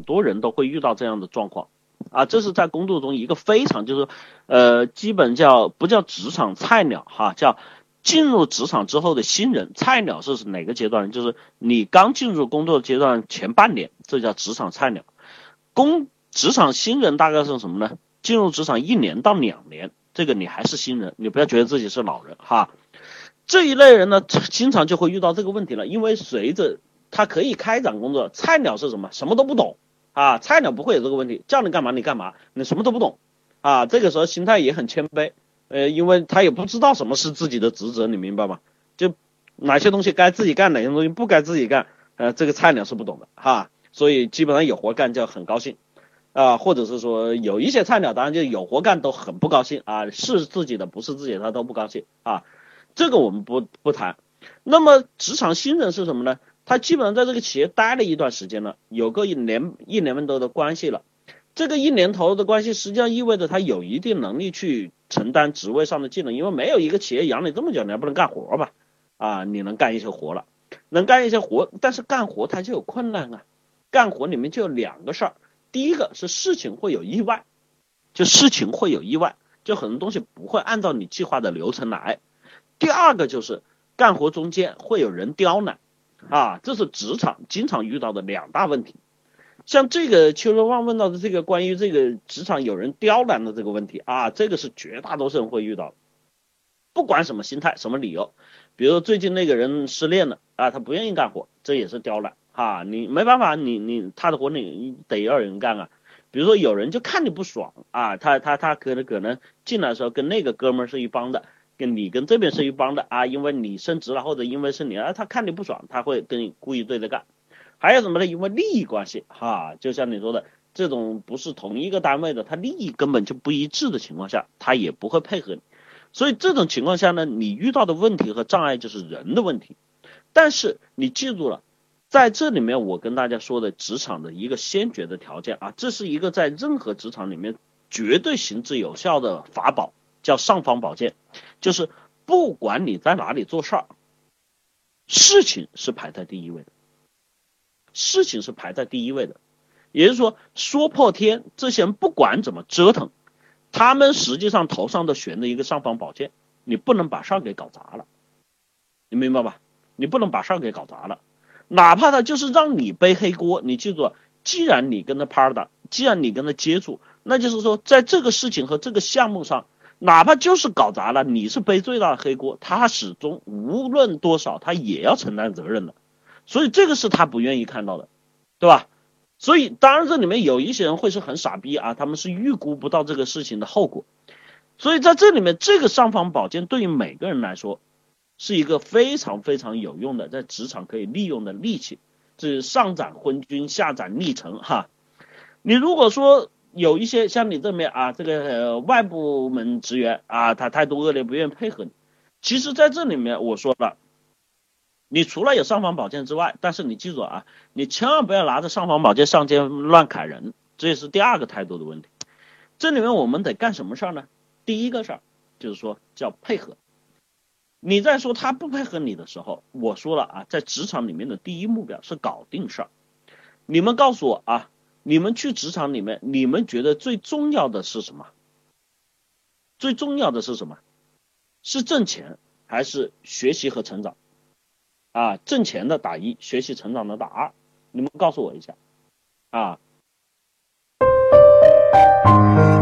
很多人都会遇到这样的状况啊，这是在工作中一个非常就是呃，基本叫不叫职场菜鸟哈，叫进入职场之后的新人。菜鸟是哪个阶段？就是你刚进入工作阶段前半年，这叫职场菜鸟。工职场新人大概是什么呢？进入职场一年到两年，这个你还是新人，你不要觉得自己是老人哈。这一类人呢，经常就会遇到这个问题了，因为随着他可以开展工作，菜鸟是什么？什么都不懂啊！菜鸟不会有这个问题，叫你干嘛你干嘛，你什么都不懂啊！这个时候心态也很谦卑，呃，因为他也不知道什么是自己的职责，你明白吗？就哪些东西该自己干，哪些东西不该自己干，呃，这个菜鸟是不懂的哈，所以基本上有活干就很高兴啊，或者是说有一些菜鸟当然就有活干都很不高兴啊，是自己的不是自己的他都不高兴啊，这个我们不不谈。那么职场新人是什么呢？他基本上在这个企业待了一段时间了，有个一年一年多的关系了。这个一年头的关系，实际上意味着他有一定能力去承担职位上的技能，因为没有一个企业养你这么久，你还不能干活吧？啊，你能干一些活了，能干一些活，但是干活它就有困难啊。干活里面就有两个事儿，第一个是事情会有意外，就事情会有意外，就很多东西不会按照你计划的流程来。第二个就是干活中间会有人刁难。啊，这是职场经常遇到的两大问题。像这个邱若旺问到的这个关于这个职场有人刁难的这个问题啊，这个是绝大多数人会遇到。不管什么心态、什么理由，比如最近那个人失恋了啊，他不愿意干活，这也是刁难哈。你没办法，你你他的活你得要人干啊。比如说有人就看你不爽啊，他他他可能可能进来的时候跟那个哥们是一帮的。跟你跟这边是一帮的啊，因为你升职了或者因为是你啊，他看你不爽，他会跟你故意对着干。还有什么呢？因为利益关系哈，就像你说的，这种不是同一个单位的，他利益根本就不一致的情况下，他也不会配合你。所以这种情况下呢，你遇到的问题和障碍就是人的问题。但是你记住了，在这里面我跟大家说的职场的一个先决的条件啊，这是一个在任何职场里面绝对行之有效的法宝。叫尚方宝剑，就是不管你在哪里做事儿，事情是排在第一位的，事情是排在第一位的。也就是说，说破天，这些人不管怎么折腾，他们实际上头上都悬着一个尚方宝剑，你不能把事儿给搞砸了，你明白吧？你不能把事儿给搞砸了，哪怕他就是让你背黑锅，你记住，既然你跟他 partner，既然你跟他接触，那就是说，在这个事情和这个项目上。哪怕就是搞砸了，你是背最大的黑锅，他始终无论多少，他也要承担责任的，所以这个是他不愿意看到的，对吧？所以当然这里面有一些人会是很傻逼啊，他们是预估不到这个事情的后果，所以在这里面，这个尚方宝剑对于每个人来说是一个非常非常有用的，在职场可以利用的利器，这是上斩昏君，下斩逆臣哈。你如果说。有一些像你这边啊，这个外部门职员啊，他态度恶劣，不愿意配合你。其实，在这里面我说了，你除了有尚方宝剑之外，但是你记住啊，你千万不要拿着尚方宝剑上街乱砍人，这也是第二个态度的问题。这里面我们得干什么事儿呢？第一个事儿就是说叫配合。你在说他不配合你的时候，我说了啊，在职场里面的第一目标是搞定事儿。你们告诉我啊。你们去职场里面，你们觉得最重要的是什么？最重要的是什么？是挣钱还是学习和成长？啊，挣钱的打一，学习成长的打二。你们告诉我一下。啊。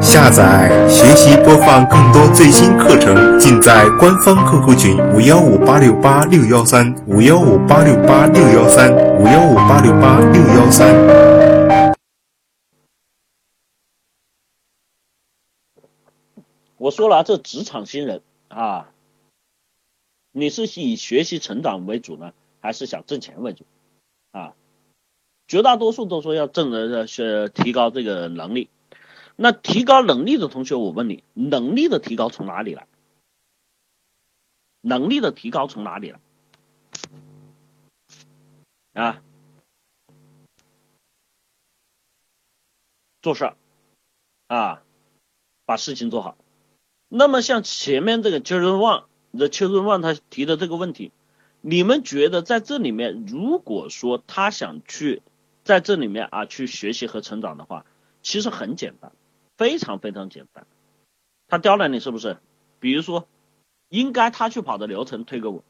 下载、学习、播放更多最新课程，尽在官方 QQ 群五幺五八六八六幺三五幺五八六八六幺三五幺五八六八六幺三。我说了，这职场新人啊，你是以学习成长为主呢，还是想挣钱为主啊？绝大多数都说要挣的是提高这个能力。那提高能力的同学，我问你，能力的提高从哪里来？能力的提高从哪里来？啊？做事啊，把事情做好。那么像前面这个邱润旺的邱润旺他提的这个问题，你们觉得在这里面，如果说他想去在这里面啊去学习和成长的话，其实很简单，非常非常简单。他刁难你是不是？比如说，应该他去跑的流程推给我。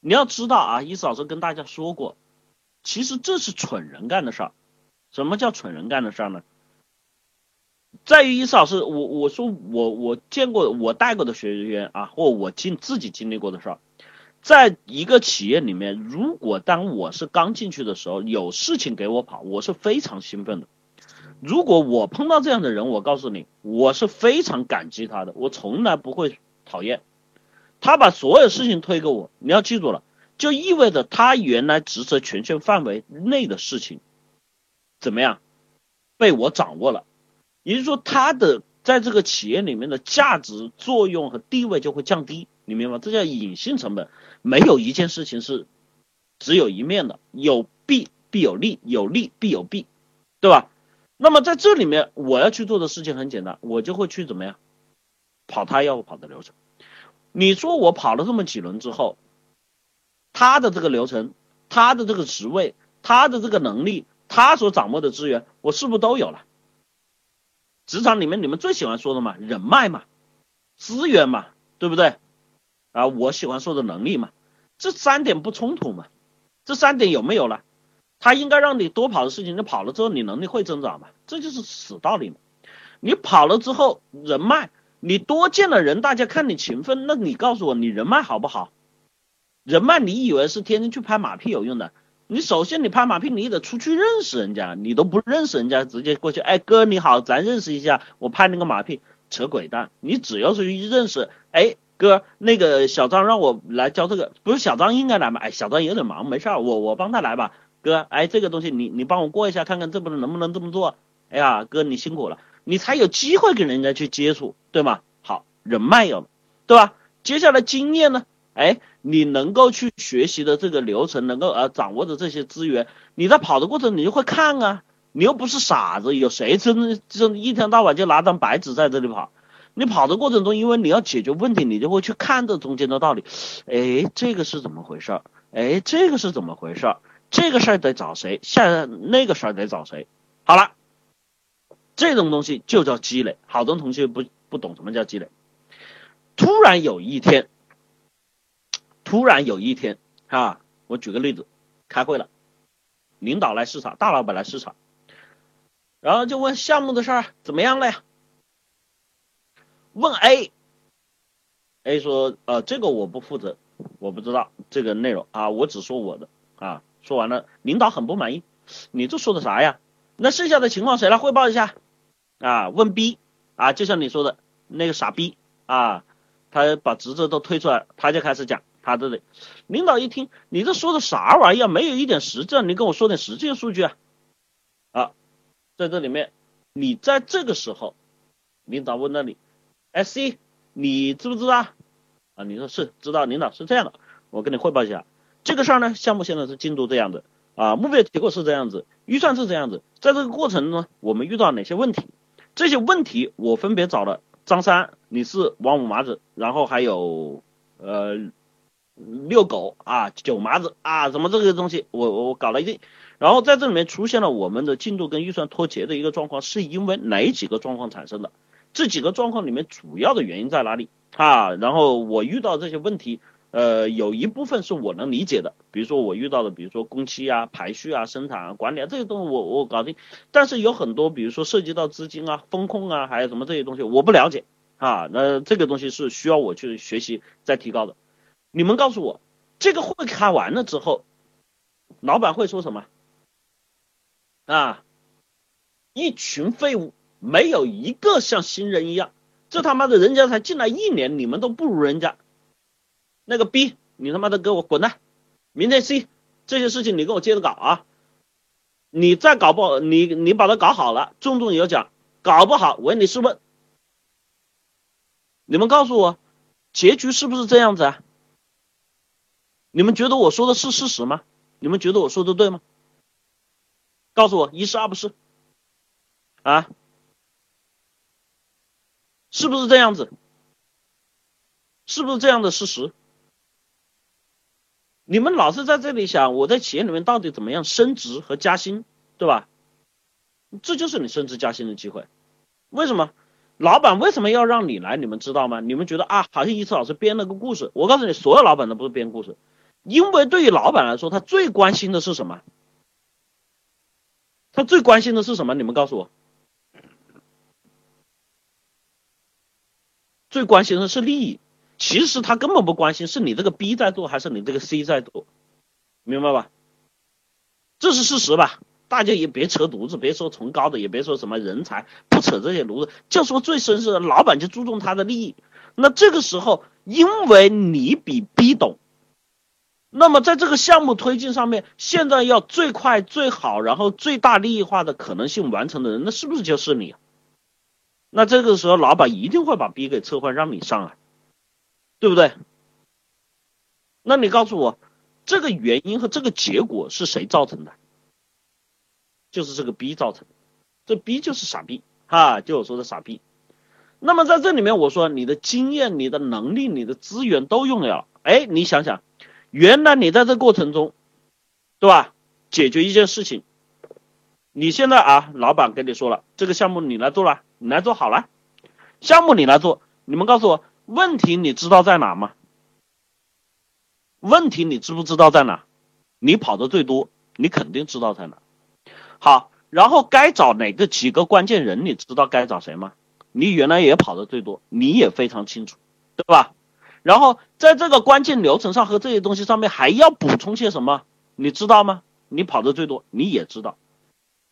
你要知道啊，伊思老师跟大家说过，其实这是蠢人干的事儿。什么叫蠢人干的事儿呢？在于伊思老师，我我说我我见过我带过的学员啊，或我经自己经历过的事儿，在一个企业里面，如果当我是刚进去的时候，有事情给我跑，我是非常兴奋的。如果我碰到这样的人，我告诉你，我是非常感激他的，我从来不会讨厌。他把所有事情推给我，你要记住了，就意味着他原来职责权限范围内的事情，怎么样，被我掌握了，也就是说，他的在这个企业里面的价值、作用和地位就会降低，你明白吗？这叫隐性成本。没有一件事情是只有一面的，有弊必有利，有利必有弊，对吧？那么在这里面，我要去做的事情很简单，我就会去怎么样，跑他要跑的流程。你说我跑了这么几轮之后，他的这个流程，他的这个职位，他的这个能力，他所掌握的资源，我是不是都有了？职场里面你们最喜欢说的嘛，人脉嘛，资源嘛，对不对？啊，我喜欢说的能力嘛，这三点不冲突嘛？这三点有没有了？他应该让你多跑的事情，你跑了之后，你能力会增长嘛？这就是死道理嘛。你跑了之后，人脉。你多见了人，大家看你勤奋，那你告诉我，你人脉好不好？人脉你以为是天天去拍马屁有用的？你首先你拍马屁，你得出去认识人家，你都不认识人家，直接过去，哎哥你好，咱认识一下，我拍那个马屁，扯鬼蛋！你只要是一认识，哎哥，那个小张让我来教这个，不是小张应该来吗？哎小张有点忙，没事，我我帮他来吧，哥，哎这个东西你你帮我过一下，看看这不能能不能这么做？哎呀哥你辛苦了。你才有机会跟人家去接触，对吗？好，人脉有，对吧？接下来经验呢？哎，你能够去学习的这个流程，能够呃掌握的这些资源，你在跑的过程你就会看啊，你又不是傻子，有谁真真一天到晚就拿张白纸在这里跑？你跑的过程中，因为你要解决问题，你就会去看这中间的道理。哎，这个是怎么回事？哎，这个是怎么回事？这个事儿得找谁？下那个事儿得找谁？好了。这种东西就叫积累，好多同学不不懂什么叫积累。突然有一天，突然有一天啊，我举个例子，开会了，领导来视察，大老板来视察，然后就问项目的事儿怎么样了呀？问 A，A 说呃这个我不负责，我不知道这个内容啊，我只说我的啊。说完了，领导很不满意，你这说的啥呀？那剩下的情况谁来汇报一下？啊，问 B 啊，就像你说的那个傻逼啊，他把职责都推出来，他就开始讲他这里。领导一听，你这说的啥玩意儿？没有一点实证，你跟我说点实际数据啊！啊，在这里面，你在这个时候，领导问那里，哎 C，你知不知道？啊，你说是知道，领导是这样的，我跟你汇报一下，这个事儿呢，项目现在是进度这样的啊，目标结果是这样子，预算是这样子，在这个过程中呢，我们遇到哪些问题？这些问题我分别找了张三，你是王五麻子，然后还有呃遛狗啊九麻子啊，怎么这个东西我我搞了一堆，然后在这里面出现了我们的进度跟预算脱节的一个状况，是因为哪几个状况产生的？这几个状况里面主要的原因在哪里啊？然后我遇到这些问题。呃，有一部分是我能理解的，比如说我遇到的，比如说工期啊、排序啊、生产啊、管理啊这些东西，我我搞定。但是有很多，比如说涉及到资金啊、风控啊，还有什么这些东西，我不了解啊。那这个东西是需要我去学习再提高的。你们告诉我，这个会开完了之后，老板会说什么？啊，一群废物，没有一个像新人一样。这他妈的，人家才进来一年，你们都不如人家。那个 B，你他妈的给我滚蛋！明天 C，这些事情你给我接着搞啊！你再搞不好，你你把它搞好了，重重有奖；搞不好，唯你是问。你们告诉我，结局是不是这样子啊？你们觉得我说的是事实吗？你们觉得我说的对吗？告诉我，一是二不是？啊？是不是这样子？是不是这样的事实？你们老是在这里想我在企业里面到底怎么样升职和加薪，对吧？这就是你升职加薪的机会。为什么？老板为什么要让你来？你们知道吗？你们觉得啊，好像一次老师编了个故事。我告诉你，所有老板都不是编故事，因为对于老板来说，他最关心的是什么？他最关心的是什么？你们告诉我。最关心的是利益，其实他根本不关心是你这个 B 在做还是你这个 C 在做，明白吧？这是事实吧？大家也别扯犊子，别说崇高的，也别说什么人才，不扯这些犊子，就说最绅士的老板就注重他的利益。那这个时候，因为你比 B 懂，那么在这个项目推进上面，现在要最快最好，然后最大利益化的可能性完成的人，那是不是就是你？那这个时候，老板一定会把 B 给撤换，让你上来，对不对？那你告诉我，这个原因和这个结果是谁造成的？就是这个 B 造成的，这 B 就是傻逼，哈，就我说的傻逼。那么在这里面，我说你的经验、你的能力、你的资源都用了，哎，你想想，原来你在这过程中，对吧？解决一件事情，你现在啊，老板跟你说了，这个项目你来做了。你来做好了，项目你来做，你们告诉我问题你知道在哪吗？问题你知不知道在哪？你跑的最多，你肯定知道在哪。好，然后该找哪个几个关键人，你知道该找谁吗？你原来也跑的最多，你也非常清楚，对吧？然后在这个关键流程上和这些东西上面还要补充些什么？你知道吗？你跑的最多，你也知道。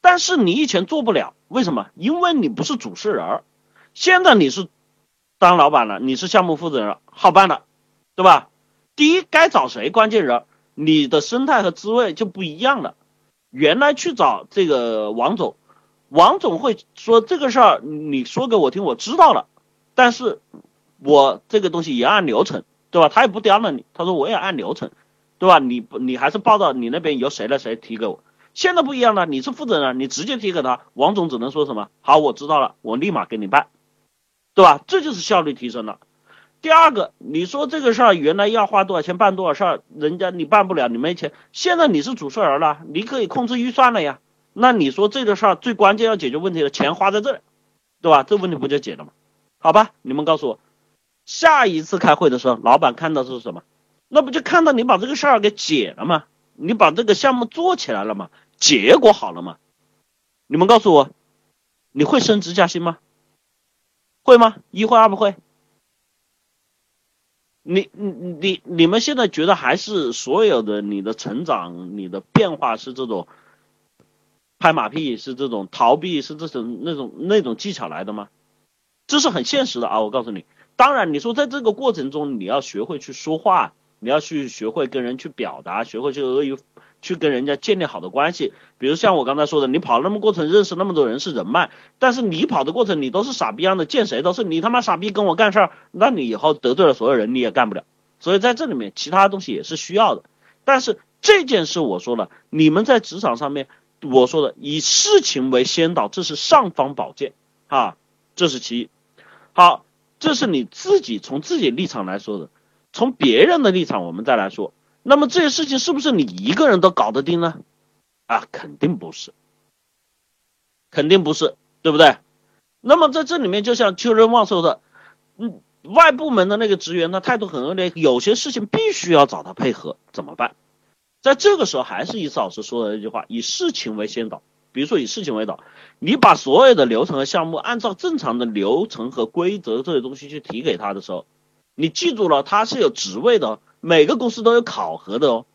但是你以前做不了，为什么？因为你不是主事人儿，现在你是当老板了，你是项目负责人，好办了，对吧？第一，该找谁关键人，你的生态和滋味就不一样了。原来去找这个王总，王总会说这个事儿，你说给我听，我知道了，但是我这个东西也按流程，对吧？他也不刁难你，他说我也按流程，对吧？你你还是报到你那边由谁来谁提给我。现在不一样了，你是负责人，你直接提给他，王总只能说什么？好，我知道了，我立马给你办，对吧？这就是效率提升了。第二个，你说这个事儿原来要花多少钱办多少事儿，人家你办不了，你没钱，现在你是主事人了，你可以控制预算了呀。那你说这个事儿最关键要解决问题的钱花在这里，对吧？这问题不就解了吗？好吧，你们告诉我，下一次开会的时候，老板看到是什么？那不就看到你把这个事儿给解了吗？你把这个项目做起来了吗？结果好了吗？你们告诉我，你会升职加薪吗？会吗？一会二不会？你你你你们现在觉得还是所有的你的成长、你的变化是这种拍马屁，是这种逃避，是这种那种那种技巧来的吗？这是很现实的啊！我告诉你，当然你说在这个过程中你要学会去说话，你要去学会跟人去表达，学会去阿谀。去跟人家建立好的关系，比如像我刚才说的，你跑那么过程认识那么多人是人脉，但是你跑的过程你都是傻逼样的，见谁都是你他妈傻逼跟我干事儿，那你以后得罪了所有人你也干不了。所以在这里面其他东西也是需要的，但是这件事我说了，你们在职场上面我说的以事情为先导，这是尚方宝剑啊，这是其一。好，这是你自己从自己立场来说的，从别人的立场我们再来说。那么这些事情是不是你一个人都搞得定呢？啊，肯定不是，肯定不是，对不对？那么在这里面，就像邱仁旺说的，嗯，外部门的那个职员呢，态度很恶劣，有些事情必须要找他配合，怎么办？在这个时候，还是一次老师说的那句话：以事情为先导。比如说以事情为导，你把所有的流程和项目按照正常的流程和规则这些东西去提给他的时候，你记住了，他是有职位的。每个公司都有考核的哦，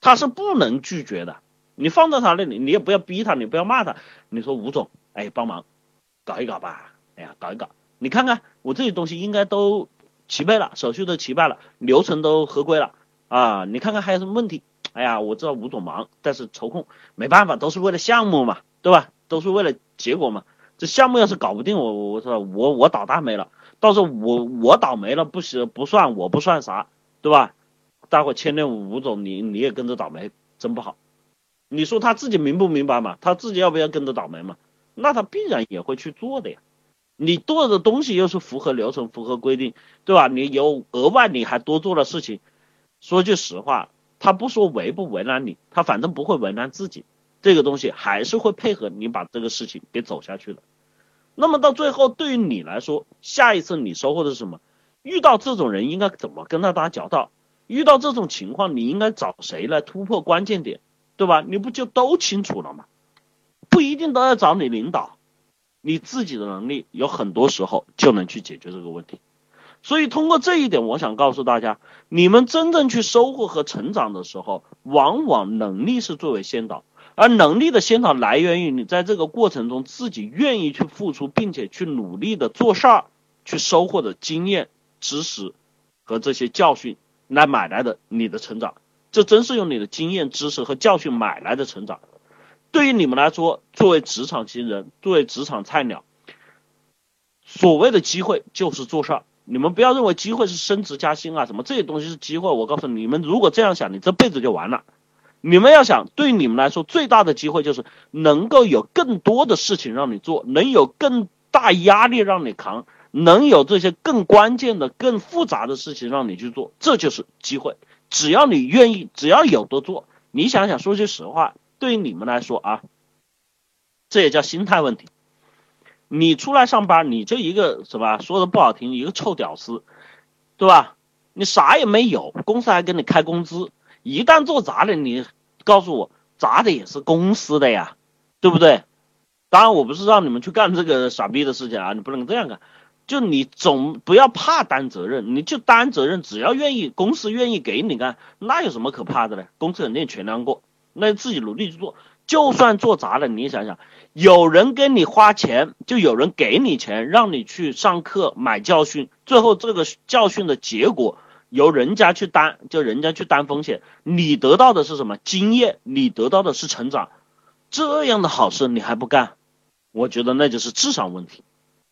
他是不能拒绝的。你放在他那里，你也不要逼他，你不要骂他。你说吴总，哎，帮忙搞一搞吧，哎呀，搞一搞。你看看我这些东西应该都齐备了，手续都齐备了，流程都合规了啊。你看看还有什么问题？哎呀，我知道吴总忙，但是抽空没办法，都是为了项目嘛，对吧？都是为了结果嘛。这项目要是搞不定，我我我说我我倒大霉了，到时候我我倒霉了不行不算我不算啥，对吧？大伙牵连吴总，你你也跟着倒霉，真不好。你说他自己明不明白嘛？他自己要不要跟着倒霉嘛？那他必然也会去做的呀。你做的东西又是符合流程、符合规定，对吧？你有额外你还多做了事情。说句实话，他不说为不为难你，他反正不会为难自己。这个东西还是会配合你把这个事情给走下去的。那么到最后，对于你来说，下一次你收获的是什么？遇到这种人应该怎么跟他打交道？遇到这种情况，你应该找谁来突破关键点，对吧？你不就都清楚了吗？不一定都要找你领导，你自己的能力有很多时候就能去解决这个问题。所以通过这一点，我想告诉大家，你们真正去收获和成长的时候，往往能力是作为先导，而能力的先导来源于你在这个过程中自己愿意去付出，并且去努力的做事儿，去收获的经验、知识和这些教训。来买来的你的成长，这真是用你的经验、知识和教训买来的成长。对于你们来说，作为职场新人，作为职场菜鸟，所谓的机会就是做事儿。你们不要认为机会是升职加薪啊，什么这些东西是机会。我告诉你们，如果这样想，你这辈子就完了。你们要想，对你们来说最大的机会就是能够有更多的事情让你做，能有更大压力让你扛。能有这些更关键的、更复杂的事情让你去做，这就是机会。只要你愿意，只要有的做，你想想，说句实话，对于你们来说啊，这也叫心态问题。你出来上班，你就一个什么说的不好听，一个臭屌丝，对吧？你啥也没有，公司还给你开工资。一旦做砸了，你告诉我，砸的也是公司的呀，对不对？当然，我不是让你们去干这个傻逼的事情啊，你不能这样干。就你总不要怕担责任，你就担责任，只要愿意，公司愿意给你干，那有什么可怕的呢？公司肯定全量过，那自己努力去做，就算做砸了，你想想，有人给你花钱，就有人给你钱，让你去上课买教训，最后这个教训的结果由人家去担，就人家去担风险，你得到的是什么经验？你得到的是成长，这样的好事你还不干？我觉得那就是智商问题，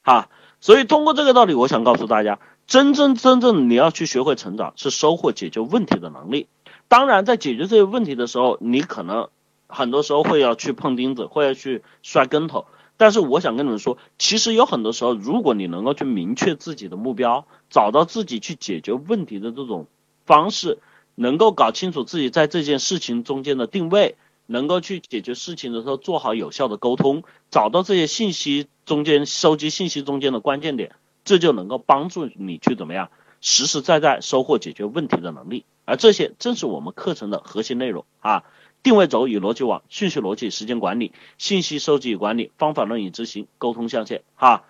哈。所以，通过这个道理，我想告诉大家，真真真正你要去学会成长，是收获解决问题的能力。当然，在解决这些问题的时候，你可能很多时候会要去碰钉子，会要去摔跟头。但是，我想跟你们说，其实有很多时候，如果你能够去明确自己的目标，找到自己去解决问题的这种方式，能够搞清楚自己在这件事情中间的定位。能够去解决事情的时候做好有效的沟通，找到这些信息中间收集信息中间的关键点，这就能够帮助你去怎么样实实在在收获解决问题的能力。而这些正是我们课程的核心内容啊！定位轴与逻辑网、顺序逻辑、时间管理、信息收集与管理、方法论与执行、沟通象限哈！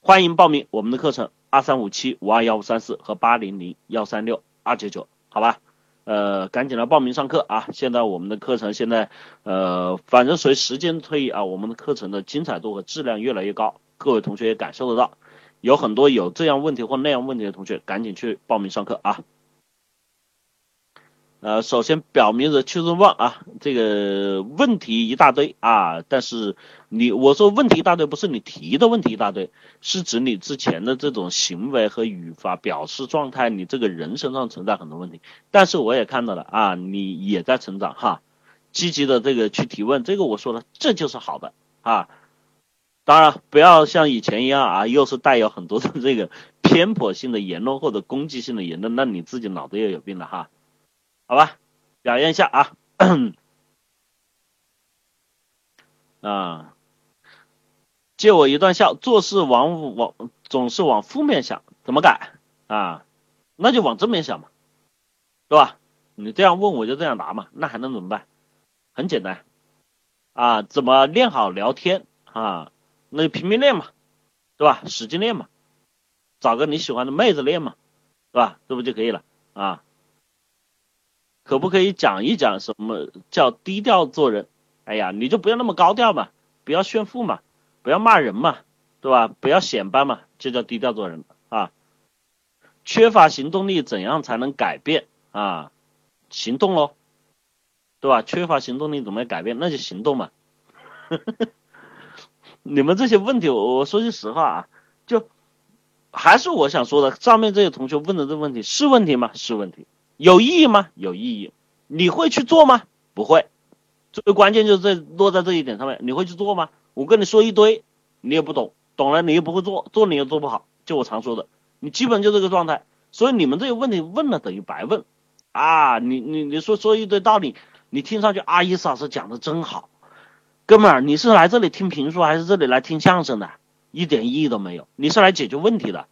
欢迎报名我们的课程二三五七五二幺五三四和八零零幺三六二九九，好吧？呃，赶紧来报名上课啊！现在我们的课程现在，呃，反正随时间推移啊，我们的课程的精彩度和质量越来越高，各位同学也感受得到。有很多有这样问题或那样问题的同学，赶紧去报名上课啊！呃，首先表明的确实旺啊，这个问题一大堆啊，但是你我说问题一大堆，不是你提的问题一大堆，是指你之前的这种行为和语法表示状态，你这个人身上存在很多问题。但是我也看到了啊，你也在成长哈，积极的这个去提问，这个我说了，这就是好的啊。当然不要像以前一样啊，又是带有很多的这个偏颇性的言论或者攻击性的言论，那你自己脑子也有病了哈。好吧，表扬一下啊！啊，借我一段笑，做事往往总是往负面想，怎么改啊？那就往正面想嘛，对吧？你这样问我就这样答嘛，那还能怎么办？很简单啊，怎么练好聊天啊？那就拼命练嘛，对吧？使劲练嘛，找个你喜欢的妹子练嘛，对吧？这不就可以了啊？可不可以讲一讲什么叫低调做人？哎呀，你就不要那么高调嘛，不要炫富嘛，不要骂人嘛，对吧？不要显摆嘛，就叫低调做人啊。缺乏行动力，怎样才能改变啊？行动喽，对吧？缺乏行动力怎么改变？那就行动嘛。你们这些问题，我我说句实话啊，就还是我想说的，上面这些同学问的这个问题是问题吗？是问题。有意义吗？有意义。你会去做吗？不会。最关键就是在落在这一点上面，你会去做吗？我跟你说一堆，你也不懂，懂了你又不会做，做你又做不好，就我常说的，你基本就这个状态。所以你们这个问题问了等于白问啊！你你你说说一堆道理，你听上去阿姨老师讲的真好，哥们儿，你是来这里听评书还是这里来听相声的？一点意义都没有。你是来解决问题的，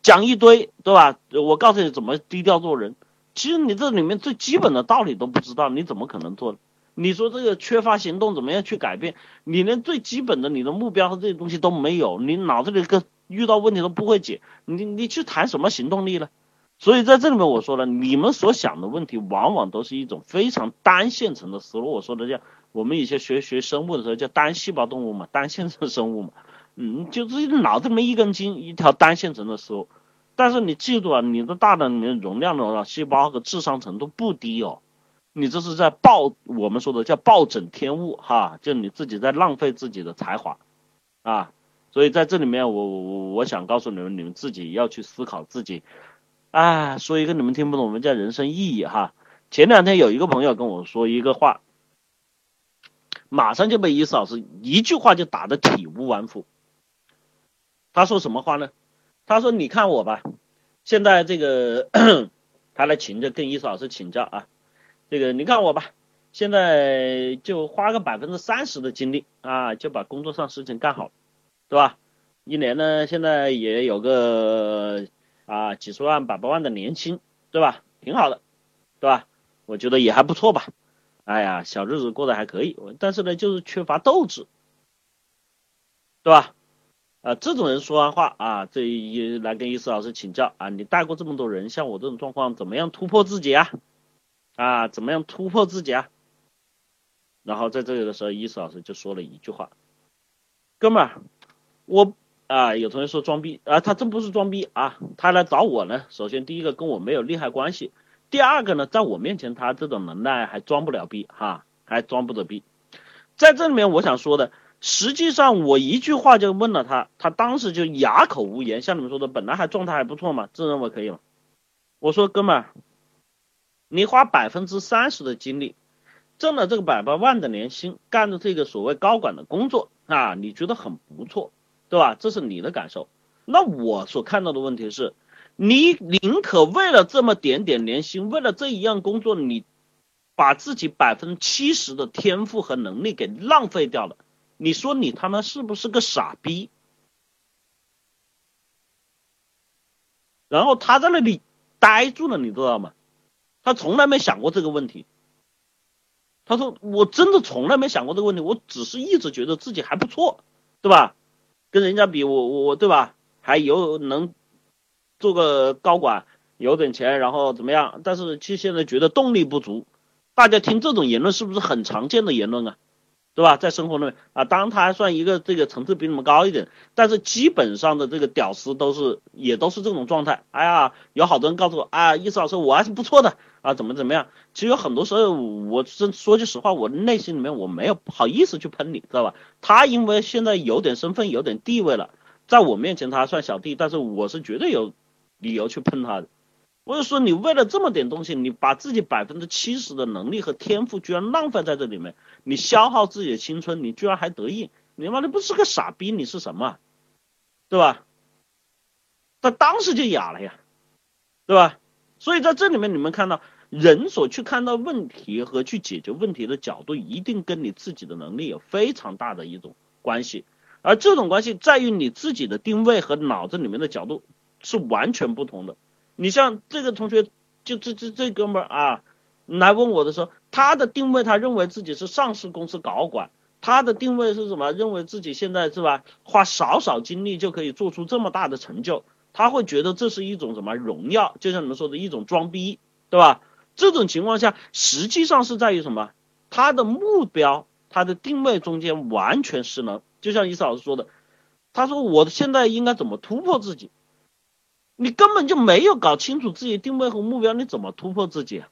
讲一堆，对吧？我告诉你怎么低调做人。其实你这里面最基本的道理都不知道，你怎么可能做？你说这个缺乏行动，怎么样去改变？你连最基本的你的目标和这些东西都没有，你脑子里个遇到问题都不会解，你你去谈什么行动力呢？所以在这里面我说了，你们所想的问题往往都是一种非常单线程的思路。我说的叫我们以前学学生物的时候叫单细胞动物嘛，单线程生物嘛，嗯，就是脑子里面一根筋，一条单线程的思路。但是你记住啊，你的大脑里面容量的话，细胞和智商程度不低哦，你这是在暴我们说的叫暴殄天物哈，就你自己在浪费自己的才华啊。所以在这里面，我我我想告诉你们，你们自己要去思考自己。哎，说一个你们听不懂，我们叫人生意义哈。前两天有一个朋友跟我说一个话，马上就被伊思老师一句话就打得体无完肤。他说什么话呢？他说：“你看我吧，现在这个 他来请着跟伊思老师请教啊。这个你看我吧，现在就花个百分之三十的精力啊，就把工作上事情干好，对吧？一年呢，现在也有个。”啊，几十万、百八万的年薪，对吧？挺好的，对吧？我觉得也还不错吧。哎呀，小日子过得还可以，但是呢，就是缺乏斗志，对吧？啊，这种人说完话啊，这一来跟伊思老师请教啊，你带过这么多人，像我这种状况，怎么样突破自己啊？啊，怎么样突破自己啊？然后在这里的时候，伊思老师就说了一句话：“哥们儿，我。”啊，有同学说装逼啊，他真不是装逼啊，他来找我呢。首先第一个跟我没有利害关系，第二个呢，在我面前他这种能耐还装不了逼哈，还装不得逼。在这里面我想说的，实际上我一句话就问了他，他当时就哑口无言。像你们说的，本来还状态还不错嘛，自认为可以了。我说哥们儿，你花百分之三十的精力，挣了这个百八万的年薪，干着这个所谓高管的工作啊，你觉得很不错。对吧？这是你的感受。那我所看到的问题是，你宁可为了这么点点年薪，为了这一样工作，你把自己百分之七十的天赋和能力给浪费掉了。你说你他妈是不是个傻逼？然后他在那里呆住了，你知道吗？他从来没想过这个问题。他说：“我真的从来没想过这个问题，我只是一直觉得自己还不错，对吧？”跟人家比，我我对吧？还有能做个高管，有点钱，然后怎么样？但是其实现在觉得动力不足。大家听这种言论是不是很常见的言论啊？对吧？在生活里面啊，当然他还算一个这个层次比你们高一点，但是基本上的这个屌丝都是也都是这种状态。哎呀，有好多人告诉我，啊，意思老师我还是不错的啊，怎么怎么样？其实有很多时候，我真说句实话，我内心里面我没有不好意思去喷你，知道吧？他因为现在有点身份，有点地位了，在我面前他算小弟，但是我是绝对有理由去喷他的。不是说，你为了这么点东西，你把自己百分之七十的能力和天赋居然浪费在这里面，你消耗自己的青春，你居然还得意，你妈的不是个傻逼，你是什么？对吧？他当时就哑了呀，对吧？所以在这里面，你们看到人所去看到问题和去解决问题的角度，一定跟你自己的能力有非常大的一种关系，而这种关系在于你自己的定位和脑子里面的角度是完全不同的。你像这个同学，就这这这哥们儿啊，来问我的时候，他的定位，他认为自己是上市公司高管，他的定位是什么？认为自己现在是吧，花少少精力就可以做出这么大的成就，他会觉得这是一种什么荣耀？就像你们说的一种装逼，对吧？这种情况下，实际上是在于什么？他的目标，他的定位中间完全失能。就像伊思老师说的，他说我现在应该怎么突破自己？你根本就没有搞清楚自己定位和目标，你怎么突破自己？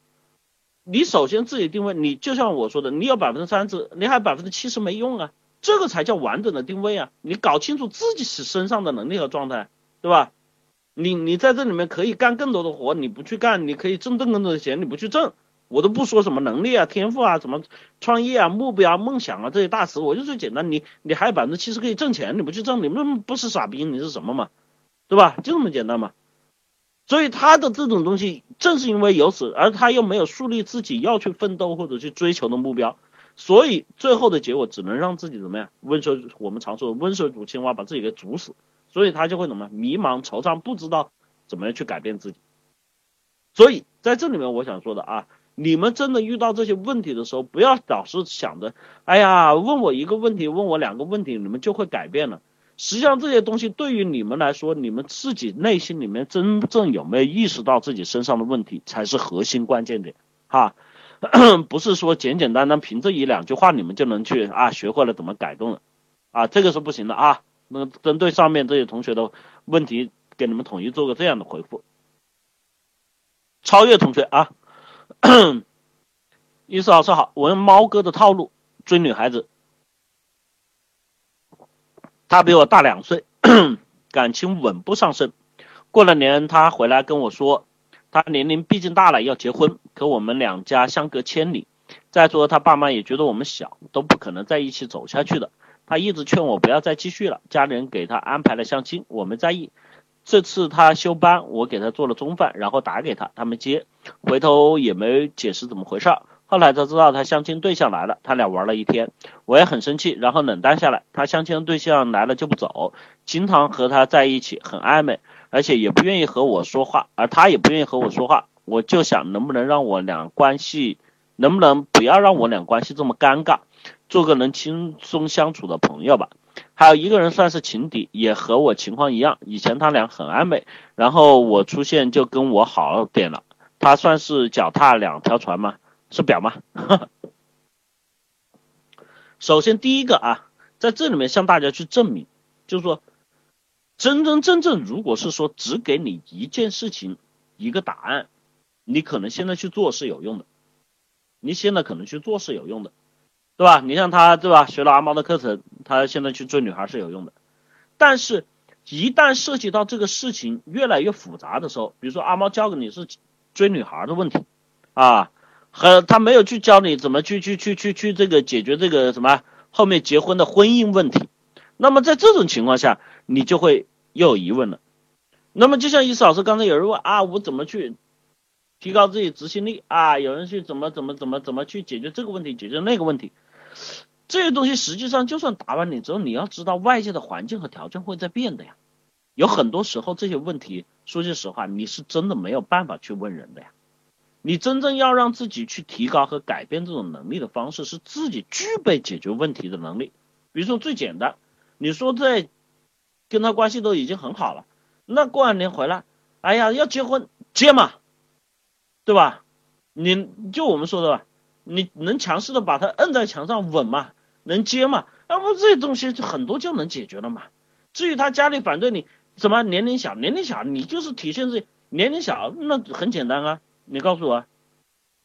你首先自己定位，你就像我说的，你有百分之三十，你还百分之七十没用啊，这个才叫完整的定位啊！你搞清楚自己身上的能力和状态，对吧？你你在这里面可以干更多的活，你不去干，你可以挣更多的钱，你不去挣，我都不说什么能力啊、天赋啊、什么创业啊、目标、啊梦想啊这些大词，我就最简单，你你还有百分之七十可以挣钱，你不去挣，你们不是傻逼，你是什么嘛？对吧？就这么简单嘛。所以他的这种东西，正是因为有此，而他又没有树立自己要去奋斗或者去追求的目标，所以最后的结果只能让自己怎么样？温水，我们常说的温水煮青蛙，把自己给煮死。所以他就会怎么迷茫、惆怅，不知道怎么样去改变自己。所以在这里面，我想说的啊，你们真的遇到这些问题的时候，不要老是想着，哎呀，问我一个问题，问我两个问题，你们就会改变了。实际上这些东西对于你们来说，你们自己内心里面真正有没有意识到自己身上的问题，才是核心关键点哈。不是说简简单单凭这一两句话，你们就能去啊学会了怎么改动了啊，这个是不行的啊。那针对上面这些同学的问题，给你们统一做个这样的回复。超越同学啊，意思老师好，我用猫哥的套路追女孩子，他比我大两岁，感情稳步上升。过了年，他回来跟我说。他年龄毕竟大了，要结婚，可我们两家相隔千里。再说他爸妈也觉得我们小，都不可能在一起走下去的。他一直劝我不要再继续了，家里人给他安排了相亲，我没在意。这次他休班，我给他做了中饭，然后打给他，他没接，回头也没解释怎么回事儿。后来才知道他相亲对象来了，他俩玩了一天，我也很生气，然后冷淡下来。他相亲对象来了就不走，经常和他在一起，很暧昧。而且也不愿意和我说话，而他也不愿意和我说话，我就想能不能让我俩关系，能不能不要让我俩关系这么尴尬，做个能轻松相处的朋友吧。还有一个人算是情敌，也和我情况一样，以前他俩很暧昧，然后我出现就跟我好点了。他算是脚踏两条船吗？是表吗？首先第一个啊，在这里面向大家去证明，就是说。真真正正，如果是说只给你一件事情一个答案，你可能现在去做是有用的，你现在可能去做是有用的，对吧？你像他，对吧？学了阿猫的课程，他现在去追女孩是有用的，但是，一旦涉及到这个事情越来越复杂的时候，比如说阿猫教给你是追女孩的问题啊，和他没有去教你怎么去去去去去这个解决这个什么后面结婚的婚姻问题，那么在这种情况下。你就会又有疑问了。那么就像伊思老师刚才有人问啊，我怎么去提高自己执行力啊？有人去怎么怎么怎么怎么去解决这个问题，解决那个问题？这些东西实际上就算答完你之后，你要知道外界的环境和条件会在变的呀。有很多时候这些问题，说句实话，你是真的没有办法去问人的呀。你真正要让自己去提高和改变这种能力的方式，是自己具备解决问题的能力。比如说最简单，你说在。跟他关系都已经很好了，那过两年回来，哎呀，要结婚结嘛，对吧？你就我们说的吧，你能强势的把他摁在墙上稳嘛？能接嘛？那不这些东西很多就能解决了嘛？至于他家里反对你什么年龄小，年龄小，你就是体现这年龄小，那很简单啊。你告诉我，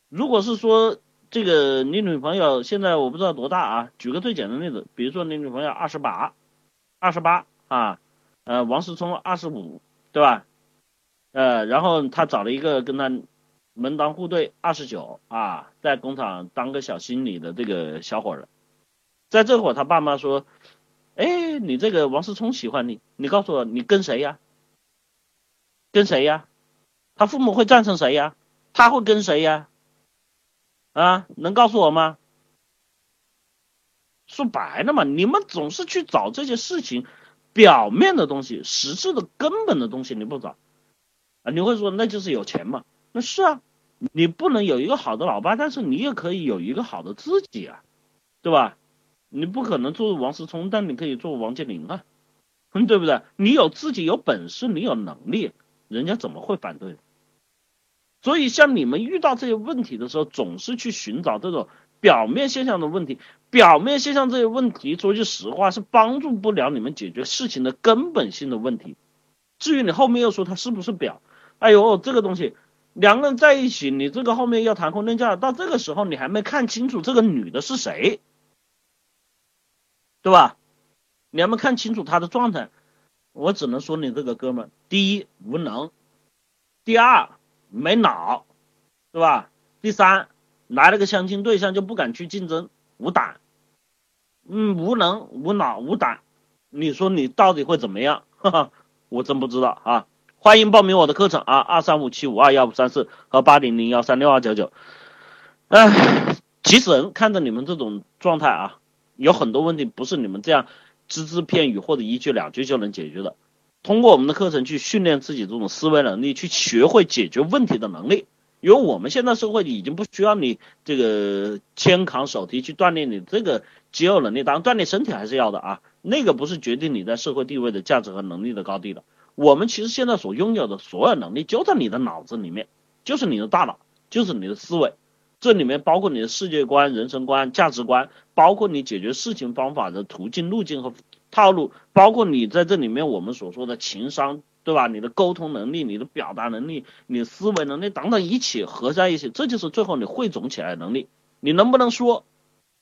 如果是说这个你女朋友现在我不知道多大啊，举个最简单的例子，比如说你女朋友二十八，二十八。啊，呃，王思聪二十五，对吧？呃，然后他找了一个跟他门当户对二十九啊，在工厂当个小经理的这个小伙子，在这会儿他爸妈说，哎，你这个王思聪喜欢你，你告诉我你跟谁呀？跟谁呀？他父母会赞成谁呀？他会跟谁呀？啊，能告诉我吗？说白了嘛，你们总是去找这些事情。表面的东西，实质的根本的东西你不找啊？你会说那就是有钱嘛？那是啊，你不能有一个好的老爸，但是你也可以有一个好的自己啊，对吧？你不可能做王思聪，但你可以做王健林啊，对不对？你有自己有本事，你有能力，人家怎么会反对？所以像你们遇到这些问题的时候，总是去寻找这种。表面现象的问题，表面现象这些问题，说句实话是帮助不了你们解决事情的根本性的问题。至于你后面又说他是不是表，哎呦，这个东西两个人在一起，你这个后面要谈婚论嫁，到这个时候你还没看清楚这个女的是谁，对吧？你还没看清楚她的状态，我只能说你这个哥们，第一无能，第二没脑，对吧？第三。来了个相亲对象就不敢去竞争，无胆，嗯，无能无脑无胆，你说你到底会怎么样？哈哈，我真不知道啊！欢迎报名我的课程啊，二三五七五二幺五三四和八零零幺三六二九九。哎，其实看着你们这种状态啊，有很多问题不是你们这样只字片语或者一句两句就能解决的。通过我们的课程去训练自己这种思维能力，去学会解决问题的能力。因为我们现在社会已经不需要你这个肩扛手提去锻炼你这个肌肉能力，当然锻炼身体还是要的啊。那个不是决定你在社会地位的价值和能力的高低的。我们其实现在所拥有的所有能力就在你的脑子里面，就是你的大脑，就是你的思维。这里面包括你的世界观、人生观、价值观，包括你解决事情方法的途径、路径和套路，包括你在这里面我们所说的情商，对吧？你的沟通能力、你的表达能力、你思维能力等等一起合在一起，这就是最后你汇总起来的能力。你能不能说？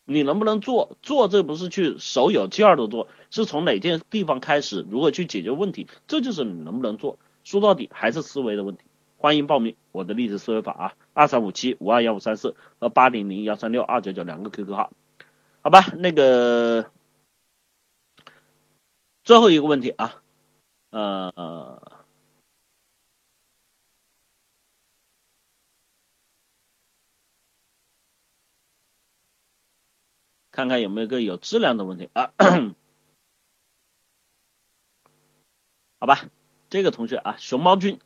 你能不能做？做这不是去手有劲儿的做，是从哪件地方开始，如何去解决问题，这就是你能不能做。说到底还是思维的问题。欢迎报名我的励志思维法啊，二三五七五二幺五三四和八零零幺三六二九九两个 QQ 号，好吧，那个最后一个问题啊，呃，看看有没有个有质量的问题啊，好吧，这个同学啊，熊猫君。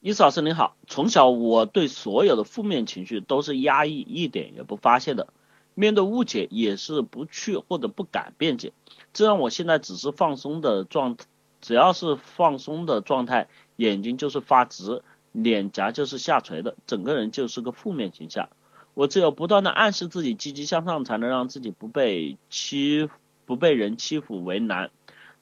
伊斯老师您好，从小我对所有的负面情绪都是压抑，一点也不发泄的。面对误解也是不去或者不敢辩解，这让我现在只是放松的状态，只要是放松的状态，眼睛就是发直，脸颊就是下垂的，整个人就是个负面形象。我只有不断的暗示自己积极向上，才能让自己不被欺不被人欺负为难。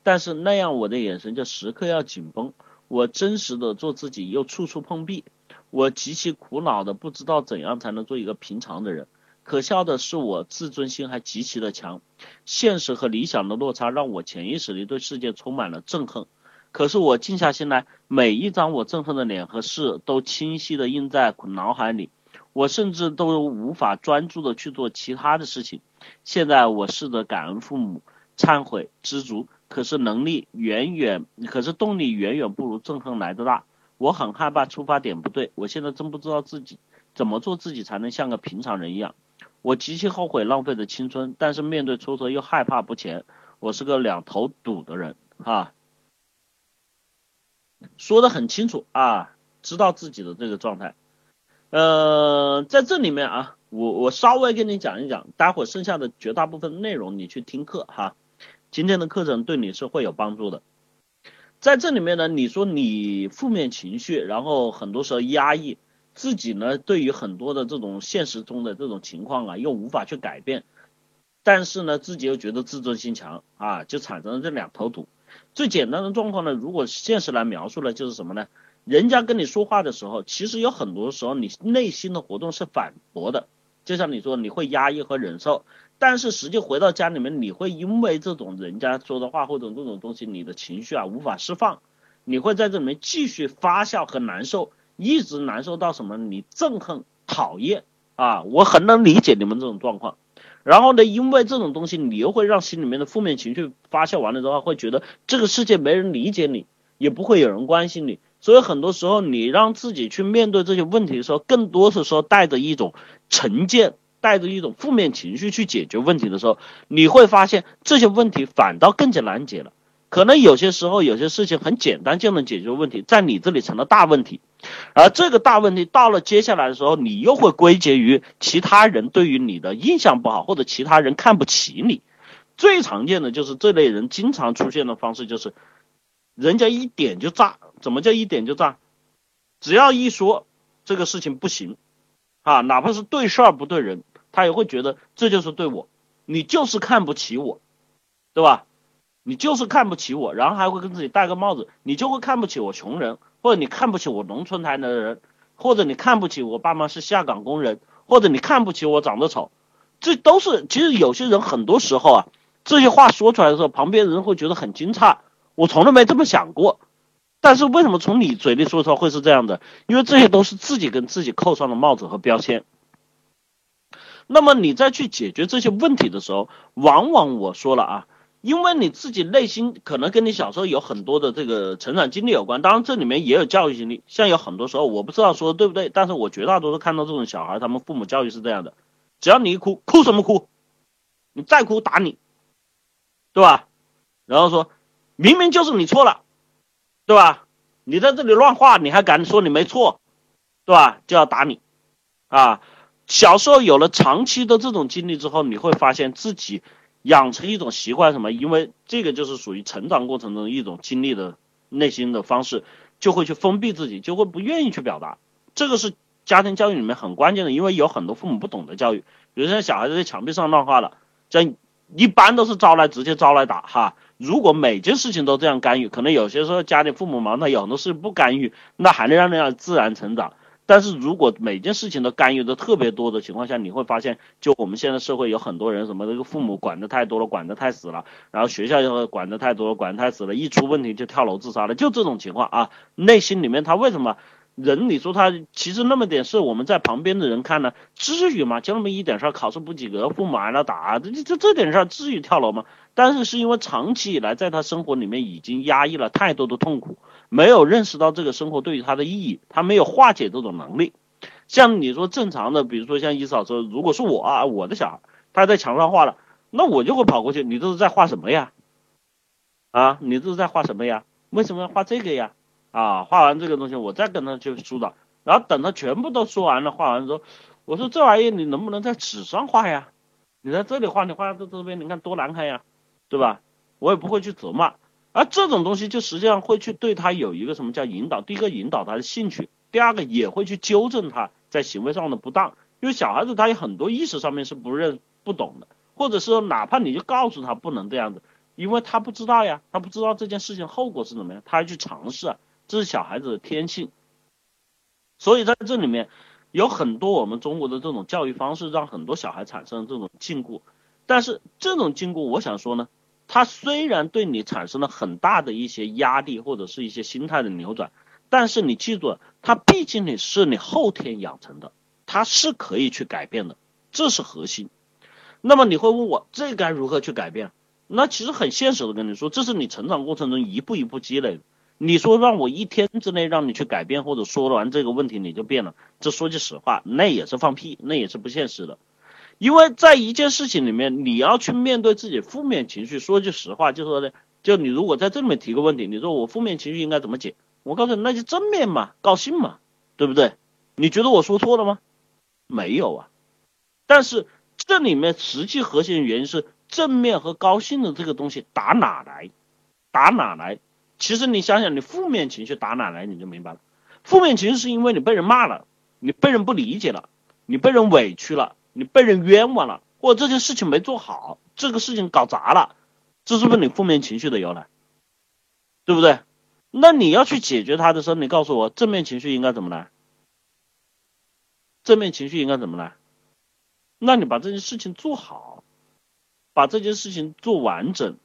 但是那样我的眼神就时刻要紧绷。我真实的做自己，又处处碰壁，我极其苦恼的不知道怎样才能做一个平常的人。可笑的是，我自尊心还极其的强，现实和理想的落差让我潜意识里对世界充满了憎恨。可是我静下心来，每一张我憎恨的脸和事都清晰的印在脑海里，我甚至都无法专注的去做其他的事情。现在我试着感恩父母，忏悔，知足。可是能力远远，可是动力远远不如憎恨来的大。我很害怕出发点不对，我现在真不知道自己怎么做，自己才能像个平常人一样。我极其后悔浪费的青春，但是面对挫折又害怕不前。我是个两头堵的人啊，说的很清楚啊，知道自己的这个状态。呃，在这里面啊，我我稍微跟你讲一讲，待会剩下的绝大部分内容你去听课哈。今天的课程对你是会有帮助的，在这里面呢，你说你负面情绪，然后很多时候压抑自己呢，对于很多的这种现实中的这种情况啊，又无法去改变，但是呢，自己又觉得自尊心强啊，就产生了这两头堵。最简单的状况呢，如果现实来描述呢，就是什么呢？人家跟你说话的时候，其实有很多时候你内心的活动是反驳的，就像你说你会压抑和忍受。但是实际回到家里面，你会因为这种人家说的话或者这种东西，你的情绪啊无法释放，你会在这里面继续发酵和难受，一直难受到什么？你憎恨、讨厌啊！我很能理解你们这种状况。然后呢，因为这种东西，你又会让心里面的负面情绪发酵完了之后，会觉得这个世界没人理解你，也不会有人关心你。所以很多时候，你让自己去面对这些问题的时候，更多是说带着一种成见。带着一种负面情绪去解决问题的时候，你会发现这些问题反倒更加难解了。可能有些时候有些事情很简单就能解决问题，在你这里成了大问题，而这个大问题到了接下来的时候，你又会归结于其他人对于你的印象不好，或者其他人看不起你。最常见的就是这类人经常出现的方式就是，人家一点就炸。怎么叫一点就炸？只要一说这个事情不行，啊，哪怕是对事儿不对人。他也会觉得这就是对我，你就是看不起我，对吧？你就是看不起我，然后还会跟自己戴个帽子，你就会看不起我穷人，或者你看不起我农村来的人，或者你看不起我爸妈是下岗工人，或者你看不起我长得丑，这都是其实有些人很多时候啊，这些话说出来的时候，旁边人会觉得很惊诧，我从来没这么想过，但是为什么从你嘴里说出来会是这样的？因为这些都是自己跟自己扣上的帽子和标签。那么你再去解决这些问题的时候，往往我说了啊，因为你自己内心可能跟你小时候有很多的这个成长经历有关，当然这里面也有教育经历。像有很多时候我不知道说的对不对，但是我绝大多数看到这种小孩，他们父母教育是这样的只要你一哭，哭什么哭？你再哭打你，对吧？然后说，明明就是你错了，对吧？你在这里乱画，你还敢说你没错，对吧？就要打你，啊！小时候有了长期的这种经历之后，你会发现自己养成一种习惯，什么？因为这个就是属于成长过程中一种经历的内心的方式，就会去封闭自己，就会不愿意去表达。这个是家庭教育里面很关键的，因为有很多父母不懂得教育，比如说小孩子在墙壁上乱画了，这一般都是招来直接招来打哈。如果每件事情都这样干预，可能有些时候家里父母忙，他有很多事不干预，那还能让人家自然成长。但是如果每件事情都干预的特别多的情况下，你会发现，就我们现在社会有很多人，什么这个父母管的太多了，管的太死了，然后学校又管的太多了，管太死了，一出问题就跳楼自杀了，就这种情况啊，内心里面他为什么人？你说他其实那么点事，我们在旁边的人看呢，至于吗？就那么一点事儿，考试不及格，父母挨了打，这这这点事儿至于跳楼吗？但是是因为长期以来在他生活里面已经压抑了太多的痛苦。没有认识到这个生活对于他的意义，他没有化解这种能力。像你说正常的，比如说像伊嫂说，如果是我啊，我的小孩他在墙上画了，那我就会跑过去，你这是在画什么呀？啊，你这是在画什么呀？为什么要画这个呀？啊，画完这个东西，我再跟他去疏导，然后等他全部都说完了，画完之后，我说这玩意你能不能在纸上画呀？你在这里画，你画到这边，你看多难看呀，对吧？我也不会去责骂。而这种东西就实际上会去对他有一个什么叫引导？第一个引导他的兴趣，第二个也会去纠正他在行为上的不当。因为小孩子他有很多意识上面是不认不懂的，或者是说哪怕你就告诉他不能这样子，因为他不知道呀，他不知道这件事情后果是怎么样，他要去尝试啊，这是小孩子的天性。所以在这里面有很多我们中国的这种教育方式，让很多小孩产生这种禁锢。但是这种禁锢，我想说呢。他虽然对你产生了很大的一些压力或者是一些心态的扭转，但是你记住，他毕竟你是你后天养成的，他是可以去改变的，这是核心。那么你会问我，这该如何去改变？那其实很现实的跟你说，这是你成长过程中一步一步积累的。你说让我一天之内让你去改变，或者说完这个问题你就变了，这说句实话，那也是放屁，那也是不现实的。因为在一件事情里面，你要去面对自己负面情绪。说句实话，就说呢，就你如果在这里面提个问题，你说我负面情绪应该怎么解？我告诉你，那就正面嘛，高兴嘛，对不对？你觉得我说错了吗？没有啊。但是这里面实际核心的原因是正面和高兴的这个东西打哪来？打哪来？其实你想想，你负面情绪打哪来，你就明白了。负面情绪是因为你被人骂了，你被人不理解了，你被人委屈了。你被人冤枉了，或者这件事情没做好，这个事情搞砸了，这是不是你负面情绪的由来？对不对？那你要去解决它的时候，你告诉我正面情绪应该怎么来？正面情绪应该怎么来？那你把这件事情做好，把这件事情做完整，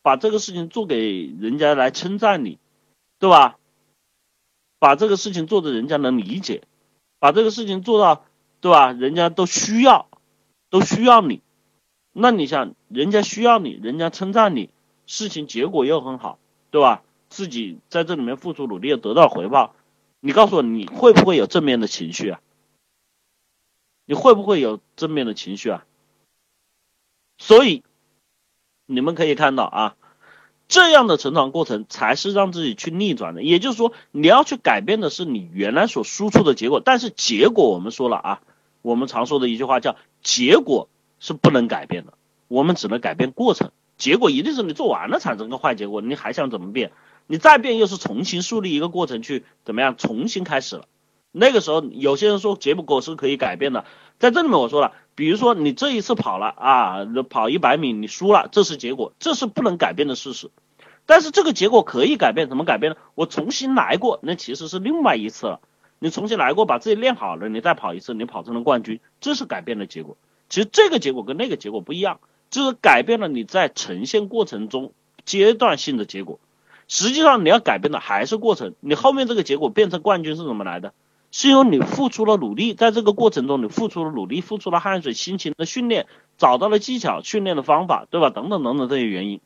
把这个事情做给人家来称赞你，对吧？把这个事情做的人家能理解，把这个事情做到。对吧？人家都需要，都需要你。那你想，人家需要你，人家称赞你，事情结果又很好，对吧？自己在这里面付出努力又得到回报，你告诉我，你会不会有正面的情绪啊？你会不会有正面的情绪啊？所以，你们可以看到啊。这样的成长过程才是让自己去逆转的，也就是说，你要去改变的是你原来所输出的结果，但是结果我们说了啊，我们常说的一句话叫结果是不能改变的，我们只能改变过程，结果一定是你做完了产生个坏结果，你还想怎么变？你再变又是重新树立一个过程去怎么样重新开始了，那个时候有些人说结果是可以改变的，在这里面我说了，比如说你这一次跑了啊，跑一百米你输了，这是结果，这是不能改变的事实。但是这个结果可以改变，怎么改变呢？我重新来过，那其实是另外一次了。你重新来过，把自己练好了，你再跑一次，你跑成了冠军，这是改变的结果。其实这个结果跟那个结果不一样，就是改变了你在呈现过程中阶段性的结果。实际上你要改变的还是过程。你后面这个结果变成冠军是怎么来的？是因为你付出了努力，在这个过程中你付出了努力，付出了汗水、辛勤的训练，找到了技巧、训练的方法，对吧？等等等等这些原因。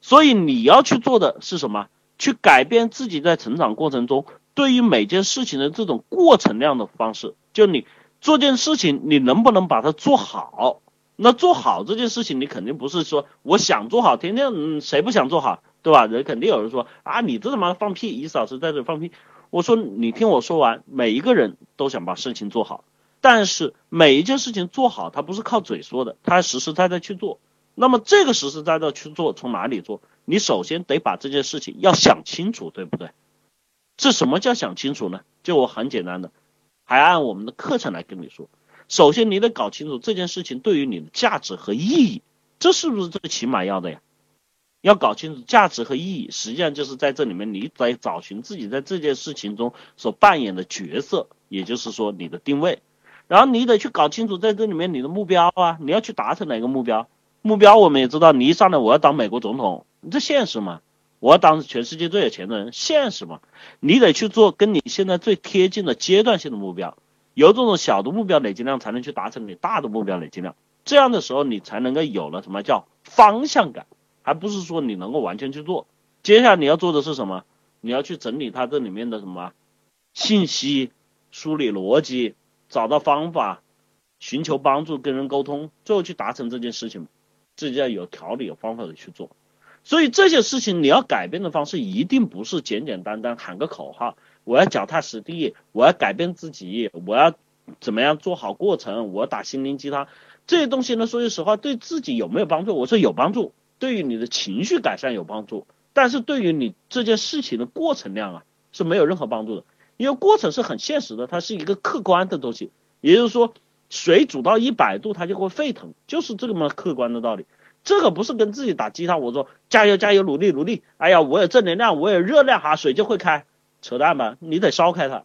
所以你要去做的是什么？去改变自己在成长过程中对于每件事情的这种过程量的方式。就你做件事情你能不能把它做好？那做好这件事情，你肯定不是说我想做好，天天谁不想做好，对吧？人肯定有人说啊，你这他妈放屁，一老师在这放屁。我说你听我说完，每一个人都想把事情做好，但是每一件事情做好，它不是靠嘴说的，它实实在在去做。那么这个实实在在去做，从哪里做？你首先得把这件事情要想清楚，对不对？这什么叫想清楚呢？就我很简单的，还按我们的课程来跟你说。首先你得搞清楚这件事情对于你的价值和意义，这是不是最起码要的呀？要搞清楚价值和意义，实际上就是在这里面你得找寻自己在这件事情中所扮演的角色，也就是说你的定位。然后你得去搞清楚在这里面你的目标啊，你要去达成哪个目标？目标我们也知道，你一上来我要当美国总统，这现实吗？我要当全世界最有钱的人，现实嘛？你得去做跟你现在最贴近的阶段性的目标，由这种小的目标累积量才能去达成你大的目标累积量，这样的时候你才能够有了什么叫方向感，还不是说你能够完全去做。接下来你要做的是什么？你要去整理它这里面的什么信息，梳理逻辑，找到方法，寻求帮助，跟人沟通，最后去达成这件事情。这就要有条理、有方法的去做，所以这些事情你要改变的方式一定不是简简单单喊个口号，我要脚踏实地，我要改变自己，我要怎么样做好过程，我打心灵鸡汤，这些东西呢，说句实话，对自己有没有帮助？我说有帮助，对于你的情绪改善有帮助，但是对于你这件事情的过程量啊是没有任何帮助的，因为过程是很现实的，它是一个客观的东西，也就是说。水煮到一百度，它就会沸腾，就是这么客观的道理。这个不是跟自己打鸡汤，我说加油加油，努力努力。哎呀，我有正能量，我有热量哈，水就会开，扯淡吧？你得烧开它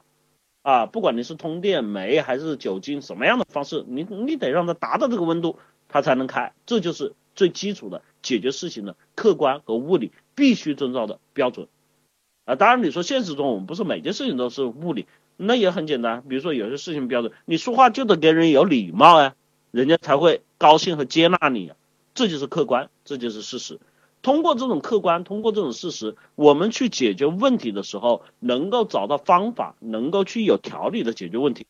啊！不管你是通电煤还是酒精，什么样的方式，你你得让它达到这个温度，它才能开。这就是最基础的解决事情的客观和物理必须遵照的标准啊！当然，你说现实中我们不是每件事情都是物理。那也很简单，比如说有些事情标准，你说话就得给人有礼貌啊，人家才会高兴和接纳你，这就是客观，这就是事实。通过这种客观，通过这种事实，我们去解决问题的时候，能够找到方法，能够去有条理的解决问题，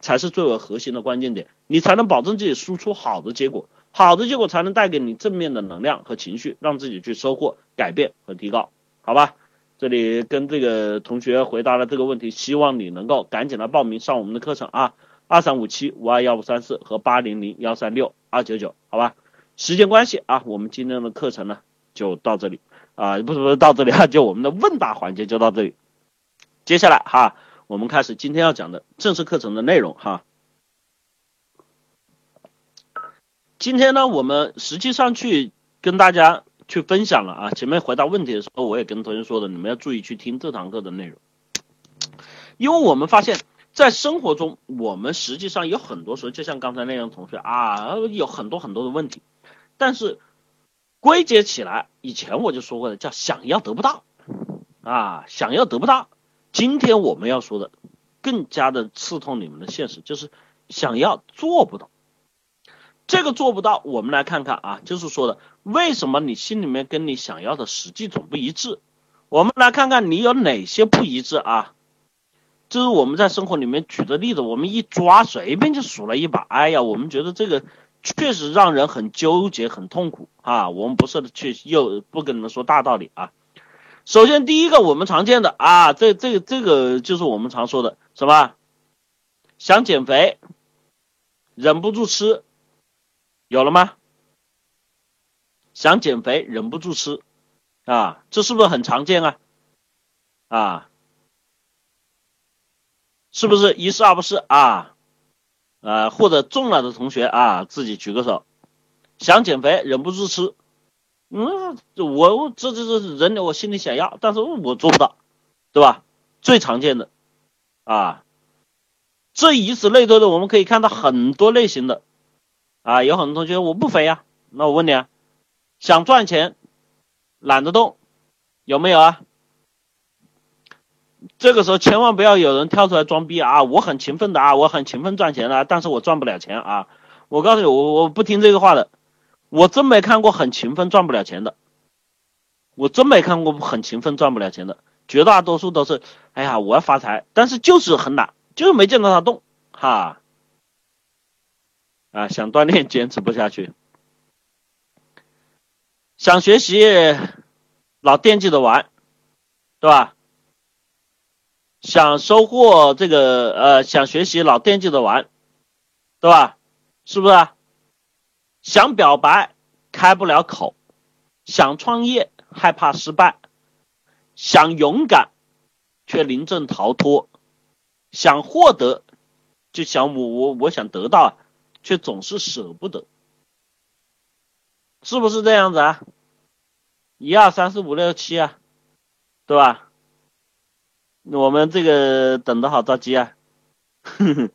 才是最为核心的关键点，你才能保证自己输出好的结果，好的结果才能带给你正面的能量和情绪，让自己去收获改变和提高，好吧？这里跟这个同学回答了这个问题，希望你能够赶紧来报名上我们的课程啊，二三五七五二幺五三四和八零零幺三六二九九，好吧？时间关系啊，我们今天的课程呢就到这里啊，不是不是到这里啊，就我们的问答环节就到这里。接下来哈，我们开始今天要讲的正式课程的内容哈。今天呢，我们实际上去跟大家。去分享了啊！前面回答问题的时候，我也跟同学说的，你们要注意去听这堂课的内容，因为我们发现，在生活中，我们实际上有很多时候，就像刚才那样同学啊，有很多很多的问题，但是归结起来，以前我就说过的，叫想要得不到啊，想要得不到。今天我们要说的，更加的刺痛你们的现实，就是想要做不到。这个做不到，我们来看看啊，就是说的为什么你心里面跟你想要的实际总不一致？我们来看看你有哪些不一致啊？这是我们在生活里面举的例子，我们一抓随便就数了一把，哎呀，我们觉得这个确实让人很纠结、很痛苦啊。我们不是去又不跟你们说大道理啊。首先第一个我们常见的啊，这这这个就是我们常说的什么？想减肥，忍不住吃。有了吗？想减肥忍不住吃，啊，这是不是很常见啊？啊，是不是一是二不是啊？呃，或者中了的同学啊，自己举个手。想减肥忍不住吃，嗯，我这这这人我心里想要，但是我做不到，对吧？最常见的啊，这以此类推的，我们可以看到很多类型的。啊，有很多同学我不肥呀，那我问你啊，想赚钱，懒得动，有没有啊？这个时候千万不要有人跳出来装逼啊！我很勤奋的啊，我很勤奋赚钱的，但是我赚不了钱啊！我告诉你，我我不听这个话的，我真没看过很勤奋赚不了钱的，我真没看过很勤奋赚不了钱的，绝大多数都是，哎呀，我要发财，但是就是很懒，就是没见到他动，哈。啊，想锻炼坚持不下去，想学习老惦记着玩，对吧？想收获这个呃，想学习老惦记着玩，对吧？是不是？想表白开不了口，想创业害怕失败，想勇敢却临阵逃脱，想获得就想我我我想得到，却总是舍不得，是不是这样子啊？一二三四五六七啊，对吧？我们这个等的好着急啊！哼 哼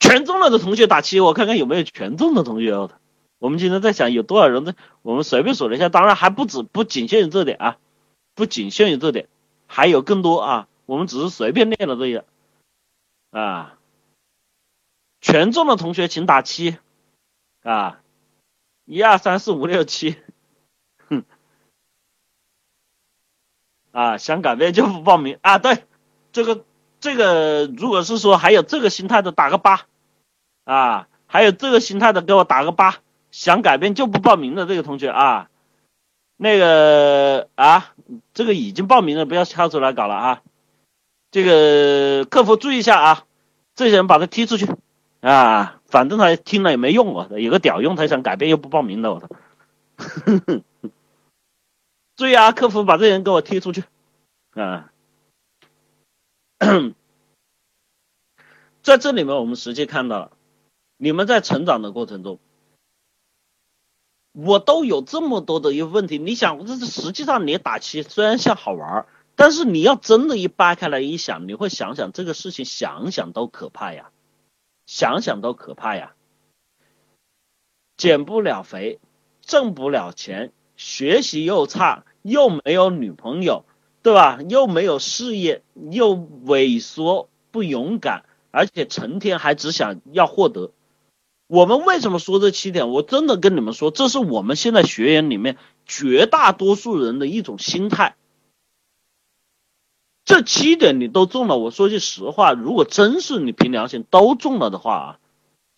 全中了的同学打七，我看看有没有全中的同学哦。我们今天在想有多少人在？我们随便数了一下，当然还不止，不仅限于这点啊，不仅限于这点，还有更多啊。我们只是随便列了这些啊。全中的同学请打七啊！一二三四五六七。啊，想改变就不报名啊！对，这个这个，如果是说还有这个心态的，打个八啊，还有这个心态的，给我打个八。想改变就不报名的这个同学啊，那个啊，这个已经报名了，不要跳出来搞了啊！这个客服注意一下啊，这些人把他踢出去啊，反正他听了也没用啊，有个屌用，他想改变又不报名的，我操！注意啊，客服把这人给我踢出去啊！在这里面，我们实际看到了，你们在成长的过程中，我都有这么多的一个问题。你想，这是实际上你打七虽然像好玩，但是你要真的一掰开来一想，你会想想这个事情，想想都可怕呀，想想都可怕呀，减不了肥，挣不了钱。学习又差，又没有女朋友，对吧？又没有事业，又萎缩，不勇敢，而且成天还只想要获得。我们为什么说这七点？我真的跟你们说，这是我们现在学员里面绝大多数人的一种心态。这七点你都中了，我说句实话，如果真是你凭良心都中了的话啊，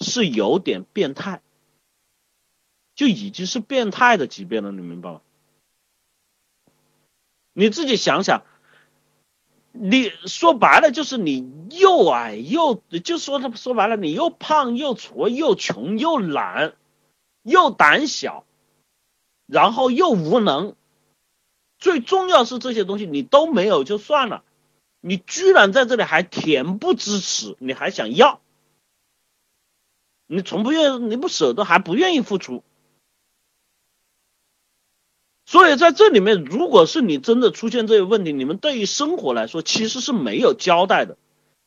是有点变态。就已经是变态的级别了，你明白吗？你自己想想，你说白了就是你又矮又，就说他说白了，你又胖又矬又穷又懒又胆小，然后又无能，最重要是这些东西你都没有就算了，你居然在这里还恬不知耻，你还想要，你从不愿你不舍得还不愿意付出。所以在这里面，如果是你真的出现这些问题，你们对于生活来说其实是没有交代的。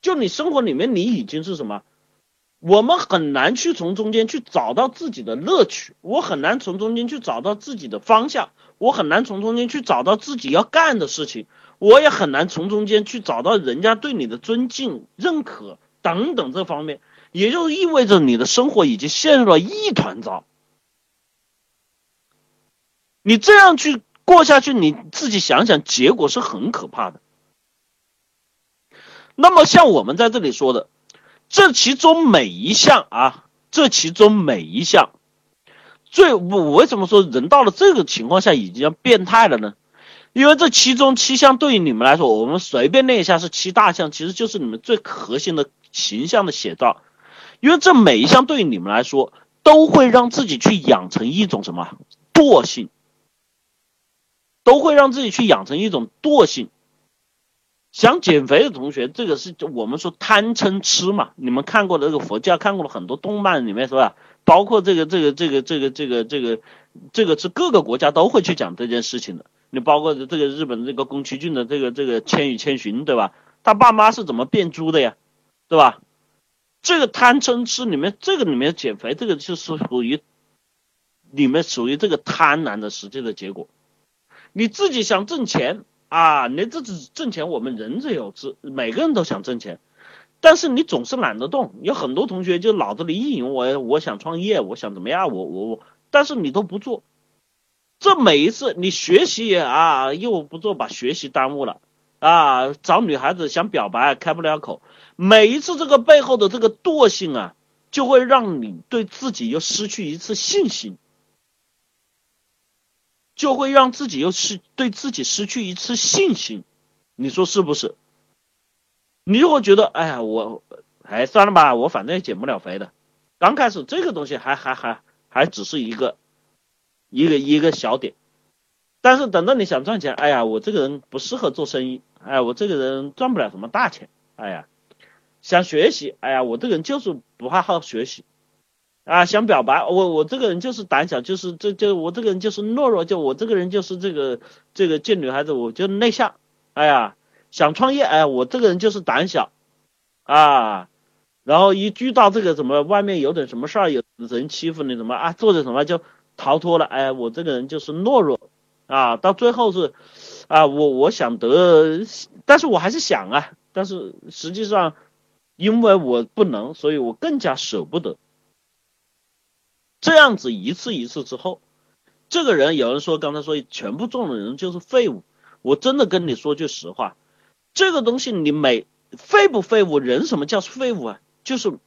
就你生活里面，你已经是什么？我们很难去从中间去找到自己的乐趣，我很难从中间去找到自己的方向，我很难从中间去找到自己要干的事情，我也很难从中间去找到人家对你的尊敬、认可等等这方面，也就意味着你的生活已经陷入了一团糟。你这样去过下去，你自己想想，结果是很可怕的。那么像我们在这里说的，这其中每一项啊，这其中每一项，最我为什么说人到了这个情况下已经要变态了呢？因为这其中七项对于你们来说，我们随便列一下是七大项，其实就是你们最核心的形象的写照。因为这每一项对于你们来说，都会让自己去养成一种什么惰性。都会让自己去养成一种惰性。想减肥的同学，这个是我们说贪嗔痴嘛。你们看过的这个佛教，看过了很多动漫里面是吧？包括这个这个这个这个这个这个这个是各个国家都会去讲这件事情的。你包括这个日本这个宫崎骏的这个这个《千与千寻》，对吧？他爸妈是怎么变猪的呀？对吧？这个贪嗔痴里面，这个里面减肥，这个就是属于里面属于这个贪婪的实际的结果。你自己想挣钱啊，你自己挣钱，我们人自有之，每个人都想挣钱，但是你总是懒得动。有很多同学就脑子里意淫我，我想创业，我想怎么样，我我我，但是你都不做。这每一次你学习也啊，又不做，把学习耽误了啊。找女孩子想表白开不了口，每一次这个背后的这个惰性啊，就会让你对自己又失去一次信心，就会让自己又是对自己失去一次信心，你说是不是？你如果觉得，哎呀，我，哎，算了吧，我反正也减不了肥的。刚开始这个东西还还还还只是一个一个一个小点，但是等到你想赚钱，哎呀，我这个人不适合做生意，哎呀，我这个人赚不了什么大钱，哎呀。想学习，哎呀，我这个人就是不爱好学习，啊，想表白，我我这个人就是胆小，就是这就我这个人就是懦弱，就我这个人就是这个这个见女孩子我就内向，哎呀，想创业，哎，我这个人就是胆小，啊，然后一遇到这个什么外面有点什么事儿，有人欺负你什么啊，做点什么就逃脱了，哎，我这个人就是懦弱，啊，到最后是，啊，我我想得，但是我还是想啊，但是实际上。因为我不能，所以我更加舍不得。这样子一次一次之后，这个人有人说，刚才说全部中的人就是废物。我真的跟你说句实话，这个东西你每废不废物，人什么叫废物啊？就是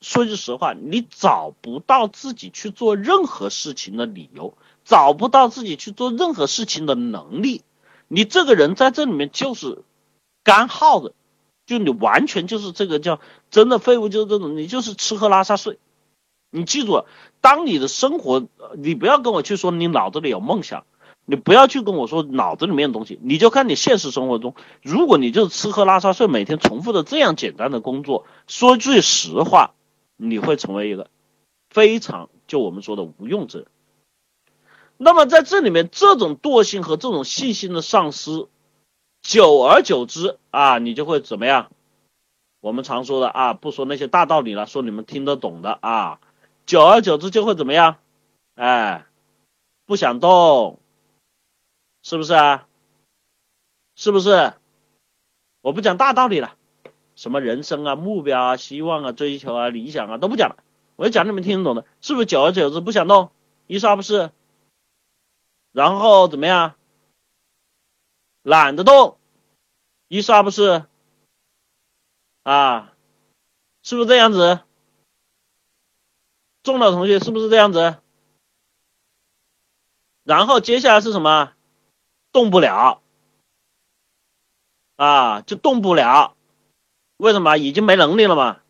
说句实话，你找不到自己去做任何事情的理由，找不到自己去做任何事情的能力，你这个人在这里面就是干耗的。就你完全就是这个叫真的废物，就是这种，你就是吃喝拉撒睡。你记住，当你的生活，你不要跟我去说你脑子里有梦想，你不要去跟我说脑子里面的东西，你就看你现实生活中，如果你就是吃喝拉撒睡，每天重复的这样简单的工作，说句实话，你会成为一个非常就我们说的无用之人。那么在这里面，这种惰性和这种信心的丧失。久而久之啊，你就会怎么样？我们常说的啊，不说那些大道理了，说你们听得懂的啊。久而久之就会怎么样？哎，不想动，是不是啊？是不是？我不讲大道理了，什么人生啊、目标啊、希望啊、追求啊、理想啊都不讲了，我就讲你们听得懂的，是不是？久而久之不想动，一说不是？然后怎么样？懒得动，一刷不是啊？是不是这样子？中了同学是不是这样子？然后接下来是什么？动不了啊，就动不了。为什么？已经没能力了嘛。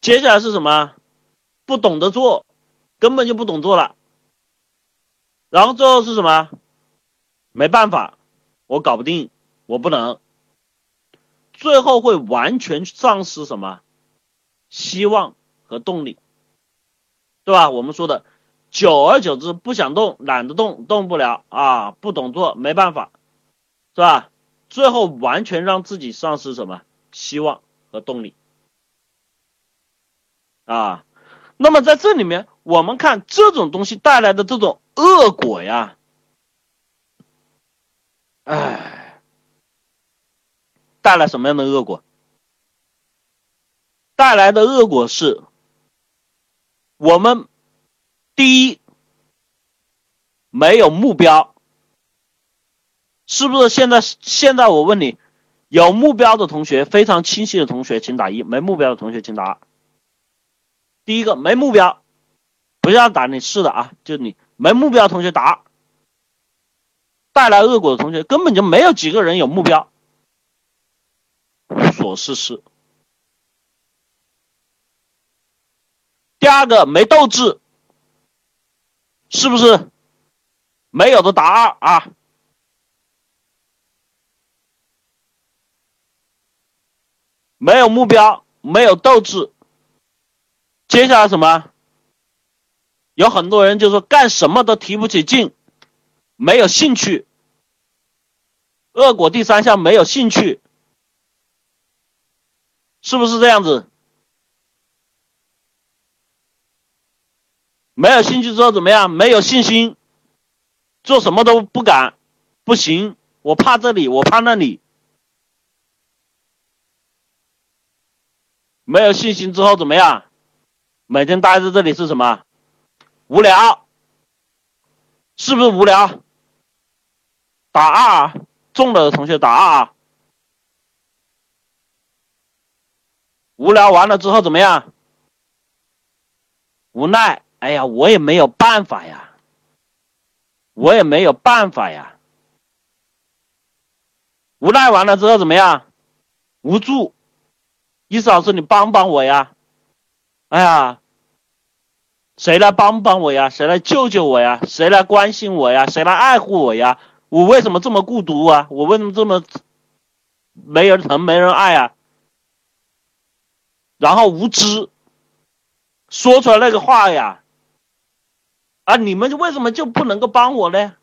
接下来是什么？不懂得做，根本就不懂做了。然后最后是什么？没办法。我搞不定，我不能，最后会完全丧失什么希望和动力，对吧？我们说的，久而久之不想动，懒得动，动不了啊，不懂做，没办法，是吧？最后完全让自己丧失什么希望和动力啊？那么在这里面，我们看这种东西带来的这种恶果呀。哎，带来什么样的恶果？带来的恶果是，我们第一没有目标，是不是？现在现在我问你，有目标的同学，非常清晰的同学，请打一；没目标的同学，请打二。第一个没目标，不要打你是的啊，就你没目标同学打。带来恶果的同学根本就没有几个人有目标，无所事事。第二个没斗志，是不是？没有的答案啊，没有目标，没有斗志。接下来什么？有很多人就说干什么都提不起劲。没有兴趣，恶果第三项没有兴趣，是不是这样子？没有兴趣之后怎么样？没有信心，做什么都不敢，不行，我怕这里，我怕那里。没有信心之后怎么样？每天待在这里是什么？无聊，是不是无聊？打二，中了的同学打二。啊无聊完了之后怎么样？无奈，哎呀，我也没有办法呀，我也没有办法呀。无奈完了之后怎么样？无助，意思老师你帮帮我呀！哎呀，谁来帮帮我呀？谁来救救我呀？谁来关心我呀？谁来爱护我呀？我为什么这么孤独啊？我为什么这么没人疼、没人爱啊？然后无知，说出来那个话呀，啊，你们为什么就不能够帮我呢？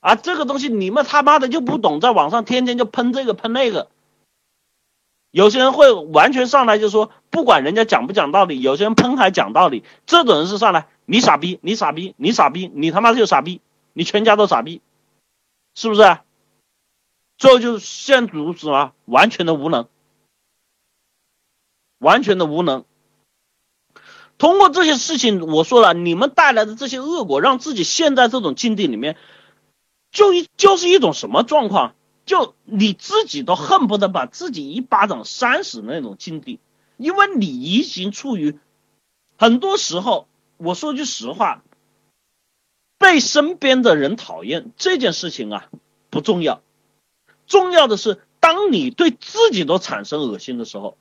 啊，这个东西你们他妈的就不懂，在网上天天就喷这个喷那个。有些人会完全上来就说，不管人家讲不讲道理，有些人喷还讲道理，这种人是上来，你傻逼，你傻逼，你傻逼，你他妈就傻逼，你全家都傻逼，是不是？最后就陷入什么完全的无能，完全的无能。通过这些事情，我说了，你们带来的这些恶果，让自己陷在这种境地里面，就一就是一种什么状况？就你自己都恨不得把自己一巴掌扇死那种境地，因为你已经处于很多时候，我说句实话，被身边的人讨厌这件事情啊不重要，重要的是当你对自己都产生恶心的时候，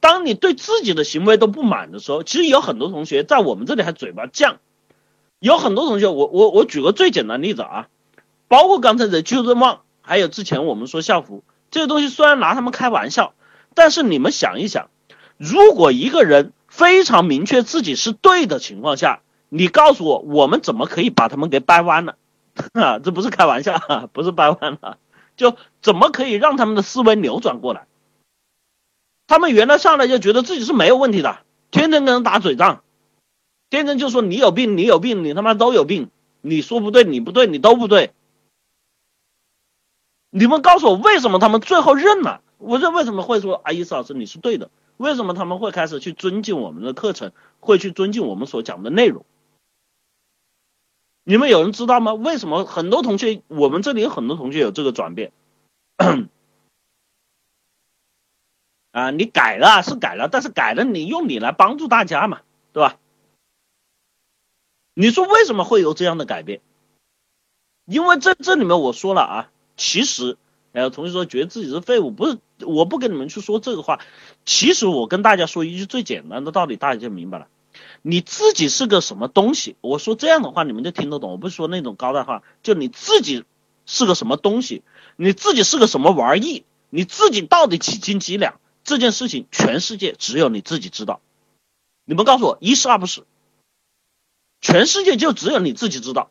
当你对自己的行为都不满的时候，其实有很多同学在我们这里还嘴巴犟，有很多同学，我我我举个最简单例子啊，包括刚才的邱正旺。还有之前我们说校服这个东西，虽然拿他们开玩笑，但是你们想一想，如果一个人非常明确自己是对的情况下，你告诉我，我们怎么可以把他们给掰弯了？啊，这不是开玩笑，不是掰弯了，就怎么可以让他们的思维扭转过来？他们原来上来就觉得自己是没有问题的，天天跟人打嘴仗，天天就说你有病，你有病，你他妈都有病，你说不对，你不对，你都不对。你们告诉我为什么他们最后认了？我这为什么会说啊？伊斯老师你是对的？为什么他们会开始去尊敬我们的课程，会去尊敬我们所讲的内容？你们有人知道吗？为什么很多同学，我们这里有很多同学有这个转变？啊，你改了是改了，但是改了你用你来帮助大家嘛，对吧？你说为什么会有这样的改变？因为在这里面我说了啊。其实，还有同学说觉得自己是废物，不是，我不跟你们去说这个话。其实我跟大家说一句最简单的道理，大家就明白了。你自己是个什么东西？我说这样的话，你们就听得懂。我不是说那种高大话，就你自己是个什么东西，你自己是个什么玩意，你自己到底几斤几两？这件事情，全世界只有你自己知道。你们告诉我，一是二不是？全世界就只有你自己知道。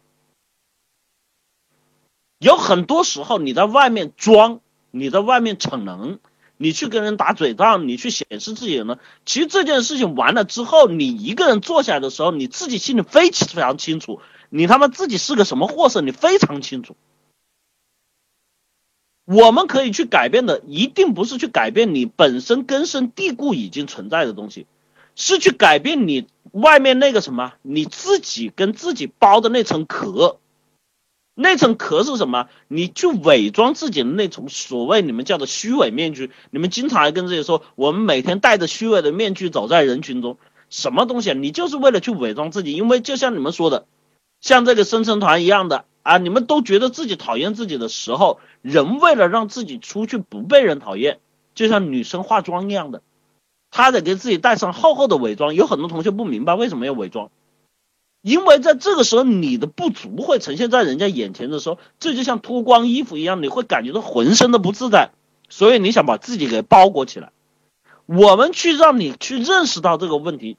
有很多时候，你在外面装，你在外面逞能，你去跟人打嘴仗，你去显示自己呢。其实这件事情完了之后，你一个人坐下来的时候，你自己心里非非常清楚，你他妈自己是个什么货色，你非常清楚。我们可以去改变的，一定不是去改变你本身根深蒂固已经存在的东西，是去改变你外面那个什么，你自己跟自己包的那层壳。那层壳是什么？你去伪装自己的那层所谓你们叫做虚伪面具。你们经常还跟自己说，我们每天戴着虚伪的面具走在人群中，什么东西？你就是为了去伪装自己。因为就像你们说的，像这个生存团一样的啊，你们都觉得自己讨厌自己的时候，人为了让自己出去不被人讨厌，就像女生化妆一样的，她得给自己带上厚厚的伪装。有很多同学不明白为什么要伪装。因为在这个时候，你的不足会呈现在人家眼前的时候，这就像脱光衣服一样，你会感觉到浑身的不自在，所以你想把自己给包裹起来。我们去让你去认识到这个问题。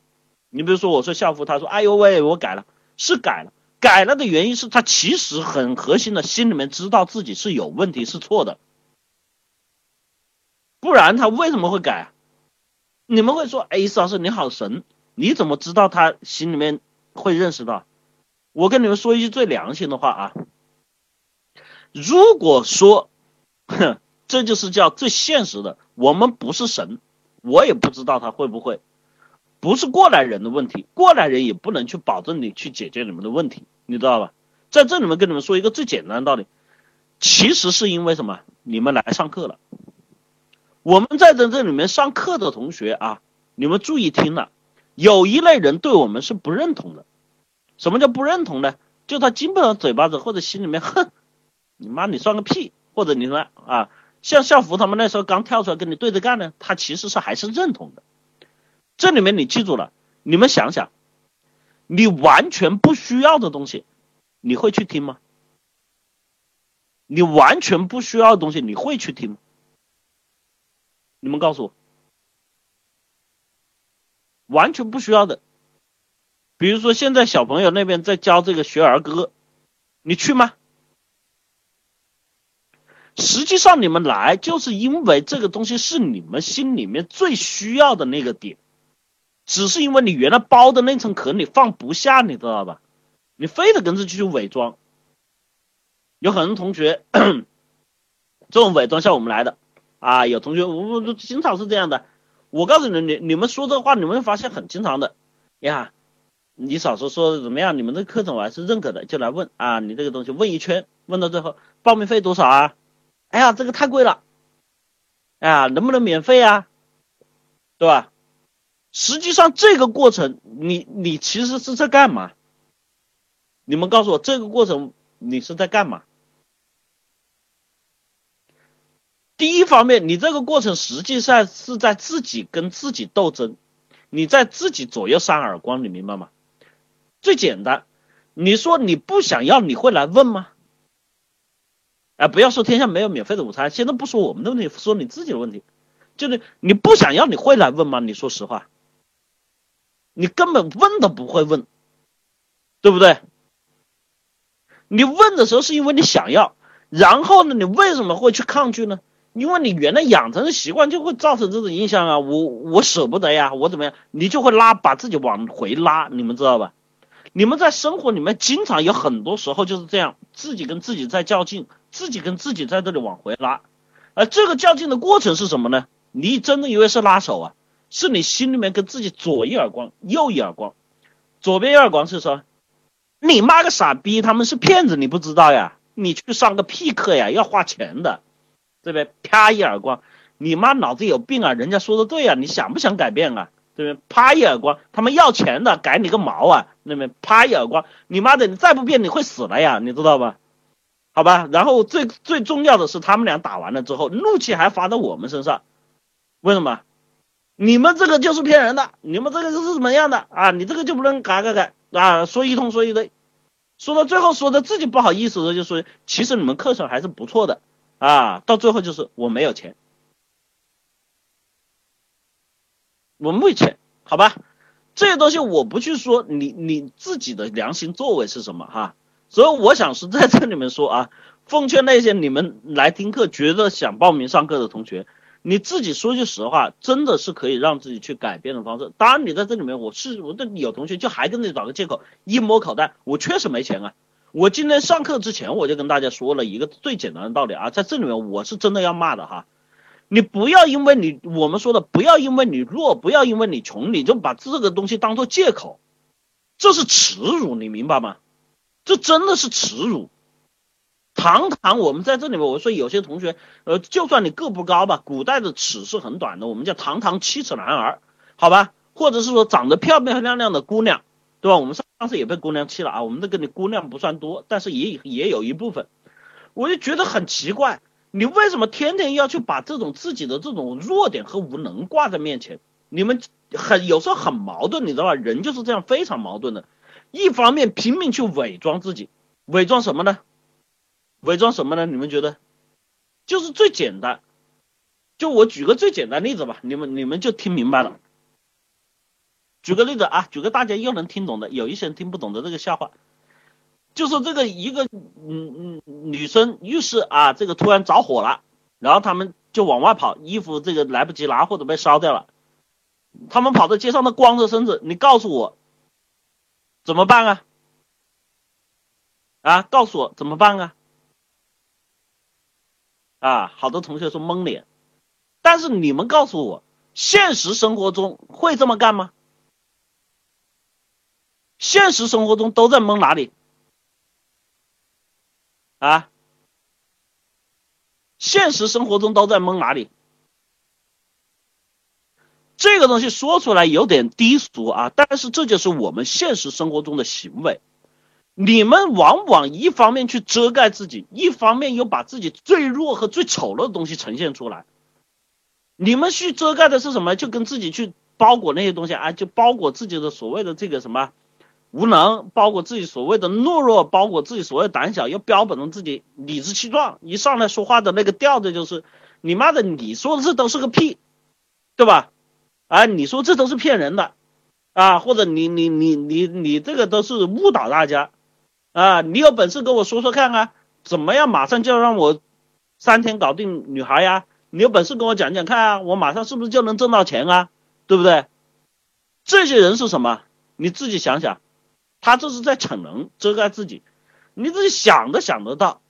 你比如说，我说校服，他说：“哎呦喂，我改了，是改了，改了的原因是他其实很核心的，心里面知道自己是有问题，是错的，不然他为什么会改？你们会说：哎，老师你好神，你怎么知道他心里面？”会认识到，我跟你们说一句最良心的话啊，如果说，哼，这就是叫最现实的，我们不是神，我也不知道他会不会，不是过来人的问题，过来人也不能去保证你去解决你们的问题，你知道吧？在这里面跟你们说一个最简单的道理，其实是因为什么？你们来上课了，我们在这这里面上课的同学啊，你们注意听了。有一类人对我们是不认同的。什么叫不认同呢？就他基本上嘴巴子或者心里面哼，你妈你算个屁，或者你说啊，像校服他们那时候刚跳出来跟你对着干呢，他其实是还是认同的。这里面你记住了，你们想想，你完全不需要的东西，你会去听吗？你完全不需要的东西，你会去听吗？你们告诉我，完全不需要的。比如说，现在小朋友那边在教这个学儿歌，你去吗？实际上你们来就是因为这个东西是你们心里面最需要的那个点，只是因为你原来包的那层壳你放不下，你知道吧？你非得跟着去伪装。有很多同学 这种伪装向我们来的啊，有同学我我经常是这样的。我告诉你，你你们说这话，你们会发现很经常的呀。你嫂子说的怎么样？你们这课程我还是认可的，就来问啊，你这个东西问一圈，问到最后报名费多少啊？哎呀，这个太贵了，哎呀，能不能免费啊？对吧？实际上这个过程，你你其实是在干嘛？你们告诉我，这个过程你是在干嘛？第一方面，你这个过程实际上是在自己跟自己斗争，你在自己左右扇耳光，你明白吗？最简单，你说你不想要，你会来问吗？哎，不要说天下没有免费的午餐，现在不说我们的问题，说你自己的问题，就是你不想要，你会来问吗？你说实话，你根本问都不会问，对不对？你问的时候是因为你想要，然后呢，你为什么会去抗拒呢？因为你原来养成的习惯就会造成这种印象啊，我我舍不得呀，我怎么样，你就会拉把自己往回拉，你们知道吧？你们在生活里面经常有很多时候就是这样，自己跟自己在较劲，自己跟自己在这里往回拉，而这个较劲的过程是什么呢？你真的以为是拉手啊？是你心里面跟自己左一耳光，右一耳光。左边一耳光是说，你妈个傻逼，他们是骗子，你不知道呀？你去上个屁课呀，要花钱的，对不对？啪一耳光，你妈脑子有病啊？人家说的对啊，你想不想改变啊？这边？啪一耳光，他们要钱的，改你个毛啊！那边啪一耳光，你妈的，你再不变你会死了呀，你知道吧？好吧，然后最最重要的是，他们俩打完了之后，怒气还发到我们身上，为什么？你们这个就是骗人的，你们这个就是怎么样的啊？你这个就不能改改改啊？说一通说一堆，说到最后说的自己不好意思的就说，其实你们课程还是不错的啊，到最后就是我没有钱。我没钱，好吧，这些东西我不去说，你你自己的良心作为是什么哈？所以我想是在这里面说啊，奉劝那些你们来听课觉得想报名上课的同学，你自己说句实话，真的是可以让自己去改变的方式。当然你在这里面，我是我的有同学就还跟你找个借口，一摸口袋，我确实没钱啊。我今天上课之前我就跟大家说了一个最简单的道理啊，在这里面我是真的要骂的哈。你不要因为你我们说的不要因为你弱，不要因为你穷，你就把这个东西当做借口，这是耻辱，你明白吗？这真的是耻辱。堂堂我们在这里面，我说有些同学，呃，就算你个不高吧，古代的尺是很短的，我们叫堂堂七尺男儿，好吧？或者是说长得漂漂亮亮的姑娘，对吧？我们上次也被姑娘气了啊，我们这个你姑娘不算多，但是也也有一部分，我就觉得很奇怪。你为什么天天要去把这种自己的这种弱点和无能挂在面前？你们很有时候很矛盾，你知道吧？人就是这样非常矛盾的。一方面拼命去伪装自己，伪装什么呢？伪装什么呢？你们觉得？就是最简单，就我举个最简单例子吧，你们你们就听明白了。举个例子啊，举个大家又能听懂的，有一些人听不懂的这个笑话。就是这个一个嗯嗯女生浴室啊，这个突然着火了，然后他们就往外跑，衣服这个来不及拿或者被烧掉了，他们跑到街上都光着身子，你告诉我怎么办啊？啊，告诉我怎么办啊？啊，好多同学说蒙脸，但是你们告诉我，现实生活中会这么干吗？现实生活中都在蒙哪里？啊，现实生活中都在蒙哪里？这个东西说出来有点低俗啊，但是这就是我们现实生活中的行为。你们往往一方面去遮盖自己，一方面又把自己最弱和最丑陋的东西呈现出来。你们去遮盖的是什么？就跟自己去包裹那些东西啊，就包裹自己的所谓的这个什么无能，包裹自己所谓的懦弱，包裹自己所谓的胆小，又标本着自己理直气壮，一上来说话的那个调子就是你妈的，你说的这都是个屁，对吧？啊，你说这都是骗人的啊，或者你你你你你这个都是误导大家。啊，你有本事跟我说说看啊，怎么样？马上就要让我三天搞定女孩呀？你有本事跟我讲讲看啊，我马上是不是就能挣到钱啊？对不对？这些人是什么？你自己想想，他这是在逞能，遮盖自己。你自己想都想得到，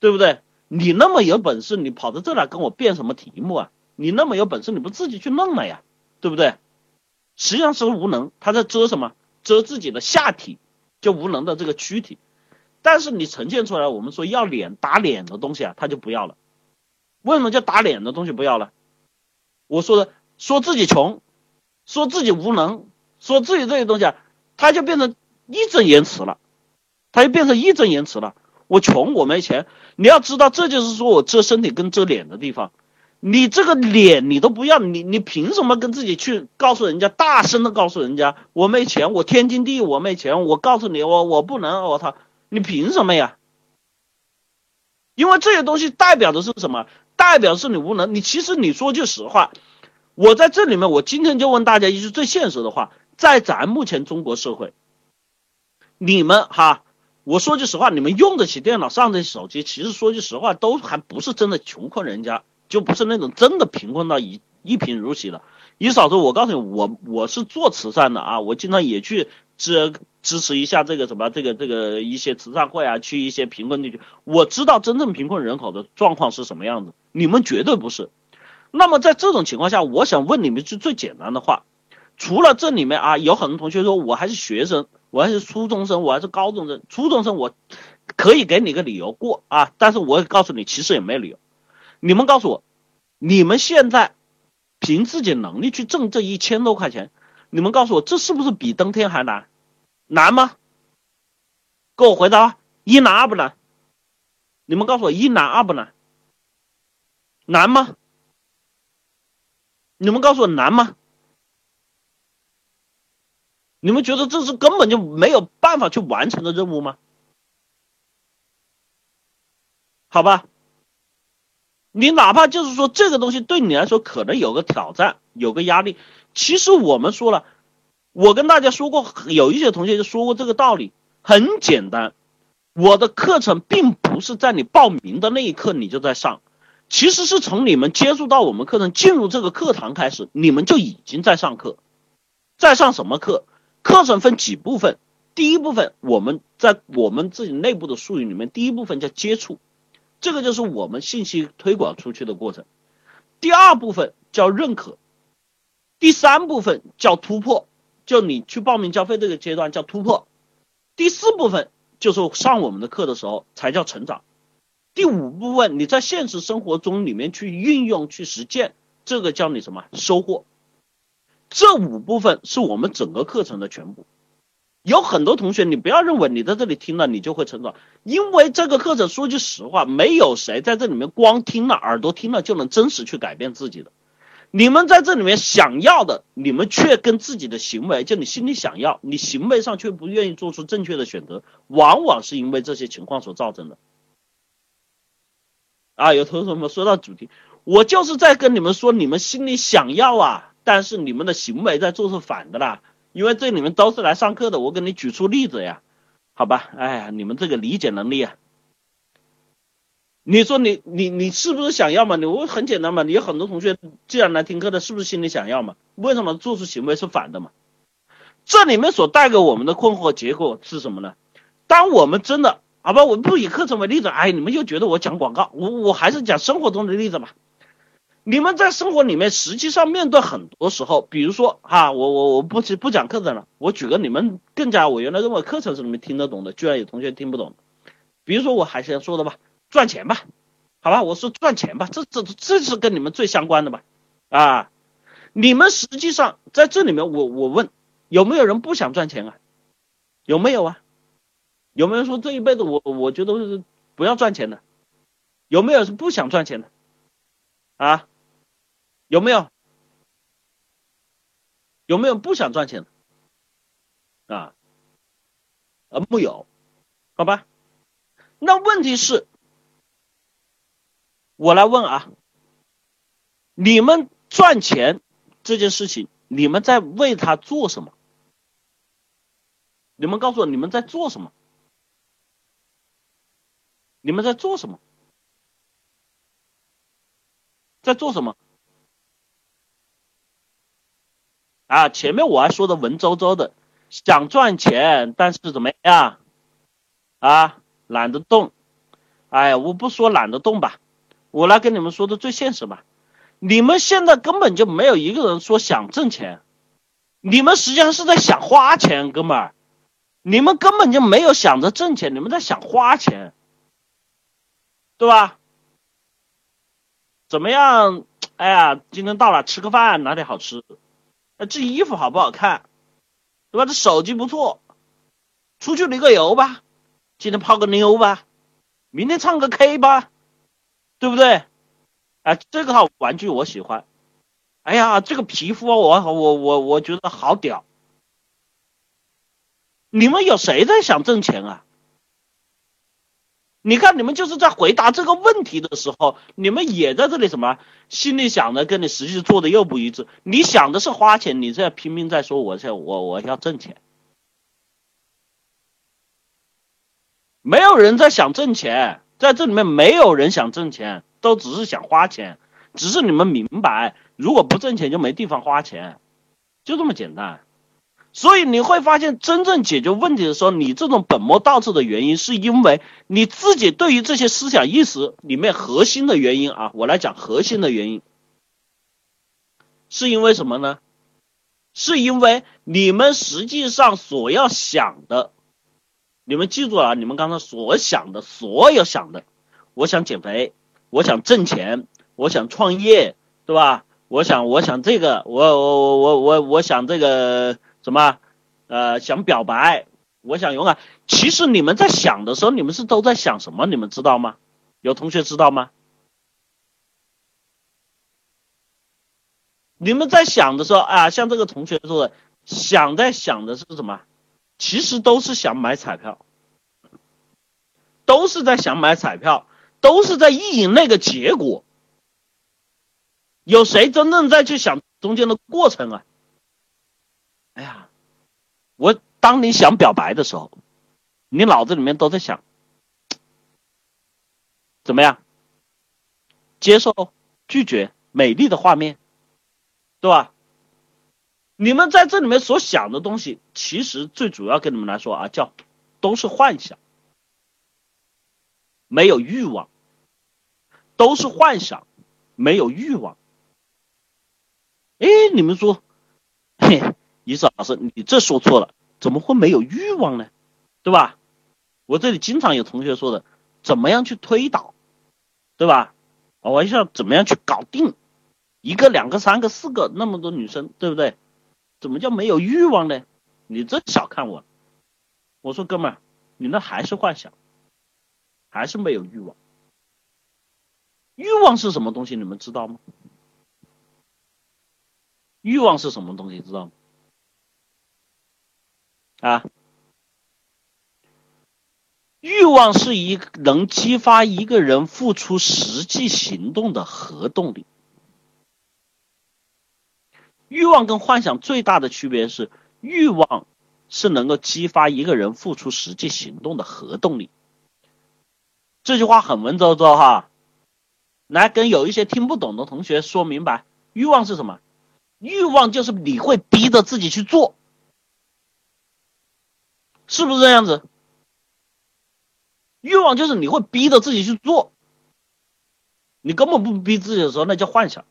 对不对？你那么有本事，你跑到这来跟我辩什么题目啊？你那么有本事，你不自己去弄了呀？对不对？实际上是无能，他在遮什么？遮自己的下体。就无能的这个躯体，但是你呈现出来，我们说要脸打脸的东西啊，他就不要了。为什么叫打脸的东西不要了？我说的说自己穷，说自己无能，说自己这些东西啊，他就变成义正言辞了，他就变成义正言辞了。我穷，我没钱，你要知道，这就是说我遮身体跟遮脸的地方。你这个脸你都不要，你你凭什么跟自己去告诉人家，大声的告诉人家我没钱，我天经地义我没钱，我告诉你我我不能，我操，你凭什么呀？因为这些东西代表的是什么？代表是你无能。你其实你说句实话，我在这里面，我今天就问大家一句最现实的话，在咱目前中国社会，你们哈，我说句实话，你们用得起电脑，上得起手机，其实说句实话，都还不是真的穷困人家。就不是那种真的贫困到一一贫如洗的，你嫂子，我告诉你，我我是做慈善的啊，我经常也去支支持一下这个什么这个这个一些慈善会啊，去一些贫困地区，我知道真正贫困人口的状况是什么样子，你们绝对不是。那么在这种情况下，我想问你们句最简单的话，除了这里面啊，有很多同学说我还是学生，我还是初中生，我还是高中生，初中生我可以给你个理由过啊，但是我也告诉你，其实也没理由。你们告诉我，你们现在凭自己能力去挣这一千多块钱，你们告诉我，这是不是比登天还难？难吗？给我回答，一难二不难？你们告诉我，一难二不难？难吗？你们告诉我难吗？你们觉得这是根本就没有办法去完成的任务吗？好吧。你哪怕就是说这个东西对你来说可能有个挑战，有个压力。其实我们说了，我跟大家说过，有一些同学就说过这个道理，很简单。我的课程并不是在你报名的那一刻你就在上，其实是从你们接触到我们课程进入这个课堂开始，你们就已经在上课。在上什么课？课程分几部分？第一部分我们在我们自己内部的术语里面，第一部分叫接触。这个就是我们信息推广出去的过程。第二部分叫认可，第三部分叫突破，就你去报名交费这个阶段叫突破。第四部分就是上我们的课的时候才叫成长。第五部分你在现实生活中里面去运用去实践，这个叫你什么收获？这五部分是我们整个课程的全部。有很多同学，你不要认为你在这里听了你就会成长，因为这个课程说句实话，没有谁在这里面光听了耳朵听了就能真实去改变自己的。你们在这里面想要的，你们却跟自己的行为，就你心里想要，你行为上却不愿意做出正确的选择，往往是因为这些情况所造成的。啊，有同学们说到主题，我就是在跟你们说，你们心里想要啊，但是你们的行为在做是反的啦。因为这里面都是来上课的，我给你举出例子呀，好吧？哎呀，你们这个理解能力啊，你说你你你是不是想要嘛？你我很简单嘛，你有很多同学既然来听课的，是不是心里想要嘛？为什么做出行为是反的嘛？这里面所带给我们的困惑结果是什么呢？当我们真的，好吧，我不以课程为例子，哎，你们又觉得我讲广告，我我还是讲生活中的例子吧。你们在生活里面，实际上面对很多时候，比如说哈，我我我不不讲课程了，我举个你们更加我原来认为课程是你们听得懂的，居然有同学听不懂。比如说我还是说的吧，赚钱吧，好吧，我说赚钱吧，这这这是跟你们最相关的吧？啊，你们实际上在这里面，我我问有没有人不想赚钱啊？有没有啊？有没有说这一辈子我我觉得是不要赚钱的？有没有是不想赚钱的？啊？有没有？有没有不想赚钱的？啊？呃，木有，好吧？那问题是，我来问啊，你们赚钱这件事情，你们在为他做什么？你们告诉我，你们在做什么？你们在做什么？在做什么？啊，前面我还说的文绉绉的，想赚钱，但是怎么样？啊，懒得动。哎呀，我不说懒得动吧，我来跟你们说的最现实吧。你们现在根本就没有一个人说想挣钱，你们实际上是在想花钱，哥们儿。你们根本就没有想着挣钱，你们在想花钱，对吧？怎么样？哎呀，今天到了，吃个饭，哪里好吃？这衣服好不好看？对吧？这手机不错，出去旅个游吧，今天泡个妞吧，明天唱个 K 吧，对不对？哎，这个好玩具我喜欢。哎呀，这个皮肤我我我我觉得好屌。你们有谁在想挣钱啊？你看，你们就是在回答这个问题的时候，你们也在这里什么？心里想的跟你实际做的又不一致。你想的是花钱，你在拼命在说我在我我要挣钱。没有人在想挣钱，在这里面没有人想挣钱，都只是想花钱。只是你们明白，如果不挣钱就没地方花钱，就这么简单。所以你会发现，真正解决问题的时候，你这种本末倒置的原因，是因为你自己对于这些思想意识里面核心的原因啊。我来讲核心的原因，是因为什么呢？是因为你们实际上所要想的，你们记住了，你们刚才所想的所有想的，我想减肥，我想挣钱，我想创业，对吧？我想，我想这个，我我我我我我想这个。什么？呃，想表白，我想勇敢。其实你们在想的时候，你们是都在想什么？你们知道吗？有同学知道吗？你们在想的时候啊，像这个同学说的，想在想的是什么？其实都是想买彩票，都是在想买彩票，都是在意淫那个结果。有谁真正在去想中间的过程啊？哎呀，我当你想表白的时候，你脑子里面都在想怎么样接受、拒绝美丽的画面，对吧？你们在这里面所想的东西，其实最主要跟你们来说啊，叫都是幻想，没有欲望，都是幻想，没有欲望。哎，你们说，嘿。伊思老师，你这说错了，怎么会没有欲望呢？对吧？我这里经常有同学说的，怎么样去推导，对吧？我要怎么样去搞定一个、两个、三个、四个那么多女生，对不对？怎么叫没有欲望呢？你这小看我，我说哥们，你那还是幻想，还是没有欲望。欲望是什么东西？你们知道吗？欲望是什么东西？知道吗？啊，欲望是一能激发一个人付出实际行动的核动力。欲望跟幻想最大的区别是，欲望是能够激发一个人付出实际行动的核动力。这句话很文绉绉哈，来跟有一些听不懂的同学说明白，欲望是什么？欲望就是你会逼着自己去做。是不是这样子？欲望就是你会逼着自己去做，你根本不逼自己的时候，那叫幻想。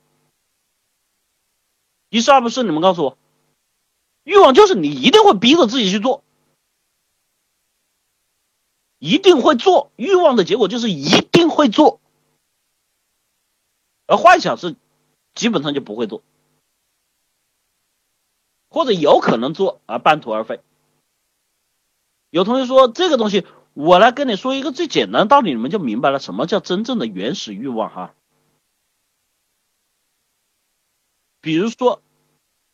一是二不是？你们告诉我，欲望就是你一定会逼着自己去做，一定会做。欲望的结果就是一定会做，而幻想是基本上就不会做。或者有可能做而半途而废。有同学说这个东西，我来跟你说一个最简单的道理，你们就明白了什么叫真正的原始欲望哈。比如说，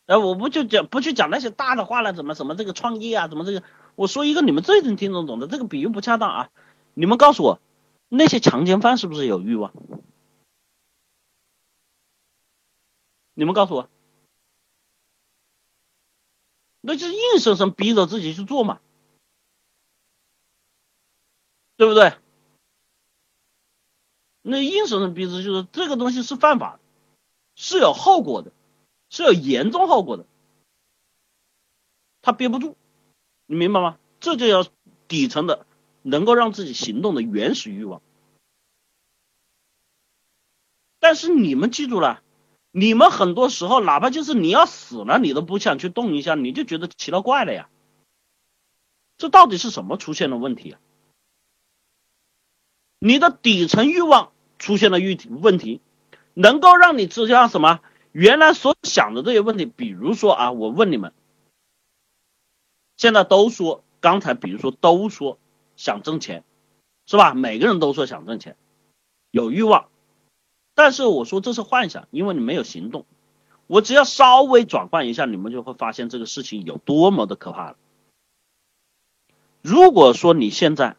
哎，我不就讲不去讲那些大的话了，怎么怎么这个创业啊，怎么这个，我说一个你们最能听得懂的，这个比喻不恰当啊。你们告诉我，那些强奸犯是不是有欲望？你们告诉我，那就是硬生生逼着自己去做嘛。对不对？那硬生生逼着就是这个东西是犯法的，是有后果的，是有严重后果的。他憋不住，你明白吗？这就要底层的能够让自己行动的原始欲望。但是你们记住了，你们很多时候哪怕就是你要死了，你都不想去动一下，你就觉得奇了怪了呀。这到底是什么出现了问题啊？你的底层欲望出现了欲问题，能够让你知道什么？原来所想的这些问题，比如说啊，我问你们，现在都说，刚才比如说都说想挣钱，是吧？每个人都说想挣钱，有欲望，但是我说这是幻想，因为你没有行动。我只要稍微转换一下，你们就会发现这个事情有多么的可怕了。如果说你现在，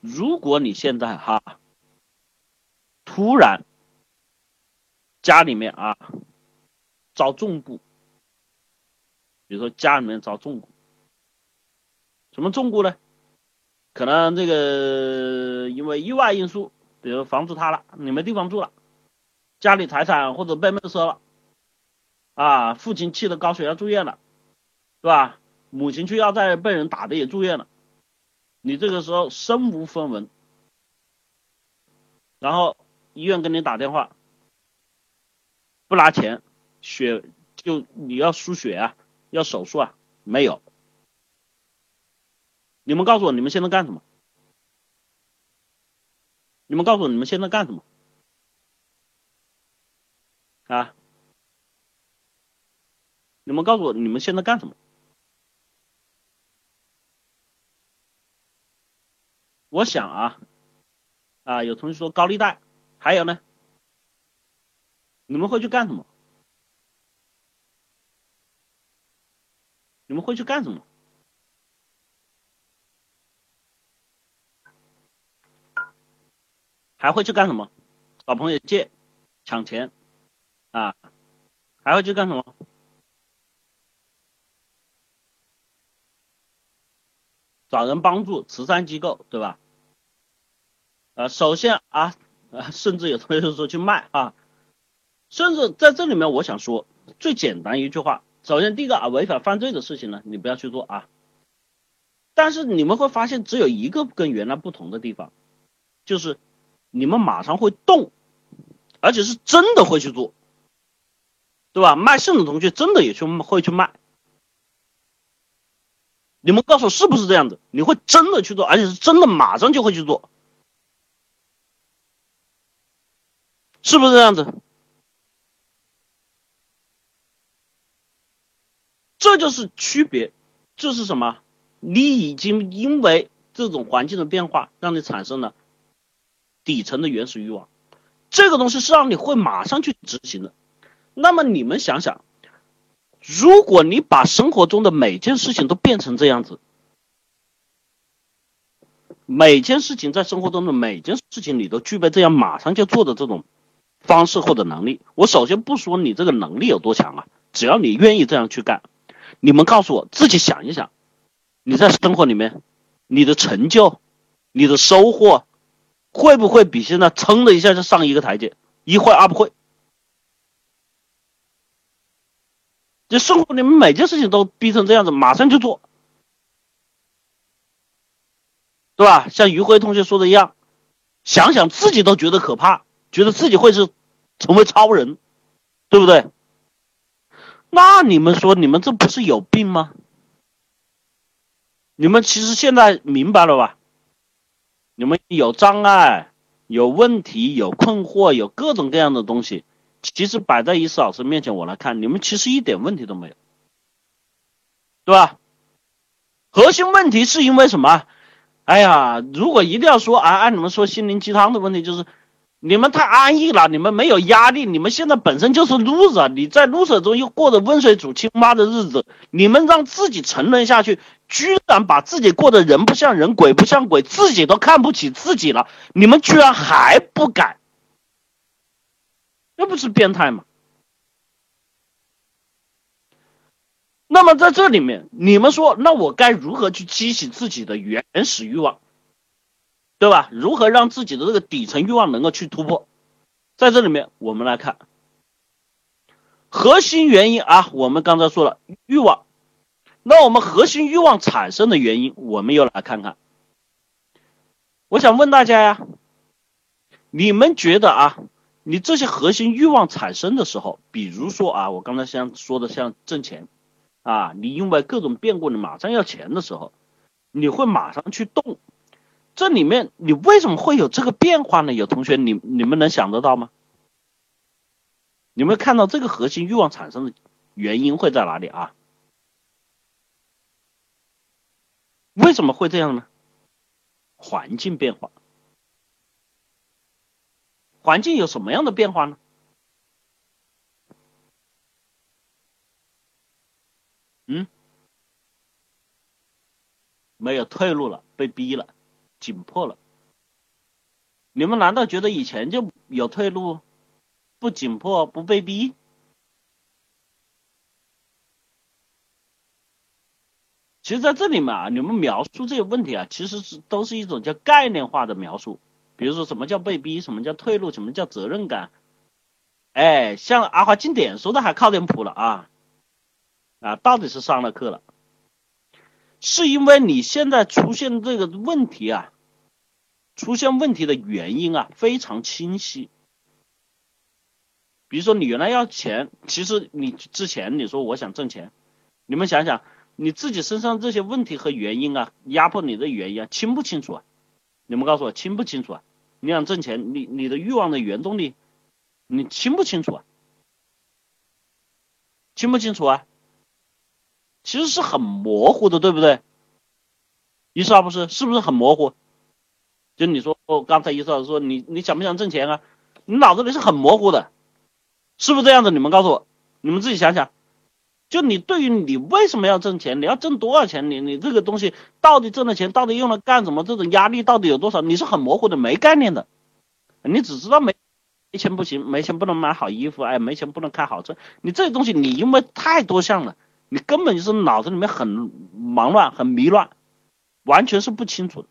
如果你现在哈，突然家里面啊遭重故，比如说家里面遭重故，什么重故呢？可能这个因为意外因素，比如房子塌了，你没地方住了，家里财产或者被没收了，啊，父亲气得高血压住院了，是吧？母亲去要债被人打的也住院了。你这个时候身无分文，然后医院给你打电话，不拿钱，血就你要输血啊，要手术啊，没有。你们告诉我，你们现在干什么？你们告诉我，你们现在干什么？啊？你们告诉我，你们现在干什么？我想啊，啊，有同学说高利贷，还有呢，你们会去干什么？你们会去干什么？还会去干什么？找朋友借、抢钱啊？还会去干什么？找人帮助慈善机构，对吧？呃，首先啊，啊，甚至有同学说去卖啊，甚至在这里面，我想说最简单一句话：首先，第一个啊，违法犯罪的事情呢，你不要去做啊。但是你们会发现，只有一个跟原来不同的地方，就是你们马上会动，而且是真的会去做，对吧？卖肾的同学真的也去会去卖。你们告诉我是不是这样子？你会真的去做，而且是真的马上就会去做，是不是这样子？这就是区别，这是什么？你已经因为这种环境的变化，让你产生了底层的原始欲望，这个东西是让你会马上去执行的。那么你们想想。如果你把生活中的每件事情都变成这样子，每件事情在生活中的每件事情你都具备这样马上就做的这种方式或者能力，我首先不说你这个能力有多强啊，只要你愿意这样去干，你们告诉我自己想一想，你在生活里面你的成就、你的收获会不会比现在噌的一下就上一个台阶？一会二不会。就生活里面每件事情都逼成这样子，马上就做，对吧？像于辉同学说的一样，想想自己都觉得可怕，觉得自己会是成为超人，对不对？那你们说，你们这不是有病吗？你们其实现在明白了吧？你们有障碍、有问题、有困惑、有各种各样的东西，其实摆在伊思老师面前，我来看，你们其实一点问题都没有，对吧？核心问题是因为什么？哎呀，如果一定要说啊，按你们说心灵鸡汤的问题，就是你们太安逸了，你们没有压力，你们现在本身就是 loser，你在 loser 中又过着温水煮青蛙的日子，你们让自己沉沦下去，居然把自己过得人不像人，鬼不像鬼，自己都看不起自己了，你们居然还不改，这不是变态吗？那么在这里面，你们说，那我该如何去激起自己的原始欲望，对吧？如何让自己的这个底层欲望能够去突破？在这里面，我们来看核心原因啊。我们刚才说了欲望，那我们核心欲望产生的原因，我们又来看看。我想问大家呀，你们觉得啊，你这些核心欲望产生的时候，比如说啊，我刚才像说的像挣钱。啊，你因为各种变故，你马上要钱的时候，你会马上去动。这里面你为什么会有这个变化呢？有同学，你你们能想得到吗？你们看到这个核心欲望产生的原因会在哪里啊？为什么会这样呢？环境变化，环境有什么样的变化呢？嗯，没有退路了，被逼了，紧迫了。你们难道觉得以前就有退路，不紧迫，不被逼？其实，在这里面啊，你们描述这些问题啊，其实是都是一种叫概念化的描述。比如说，什么叫被逼？什么叫退路？什么叫责任感？哎，像阿华经典说的还靠点谱了啊。啊，到底是上了课了，是因为你现在出现这个问题啊，出现问题的原因啊非常清晰。比如说你原来要钱，其实你之前你说我想挣钱，你们想想你自己身上这些问题和原因啊，压迫你的原因啊，清不清楚啊？你们告诉我清不清楚啊？你想挣钱，你你的欲望的原动力，你清不清楚啊？清不清楚啊？其实是很模糊的，对不对？意思啊不是，是不是很模糊？就你说，刚才意思说你你想不想挣钱啊？你脑子里是很模糊的，是不是这样子？你们告诉我，你们自己想想。就你对于你为什么要挣钱，你要挣多少钱，你你这个东西到底挣的钱到底用来干什么？这种压力到底有多少？你是很模糊的，没概念的。你只知道没没钱不行，没钱不能买好衣服，哎，没钱不能开好车。你这些东西，你因为太多项了。你根本就是脑子里面很忙乱、很迷乱，完全是不清楚的。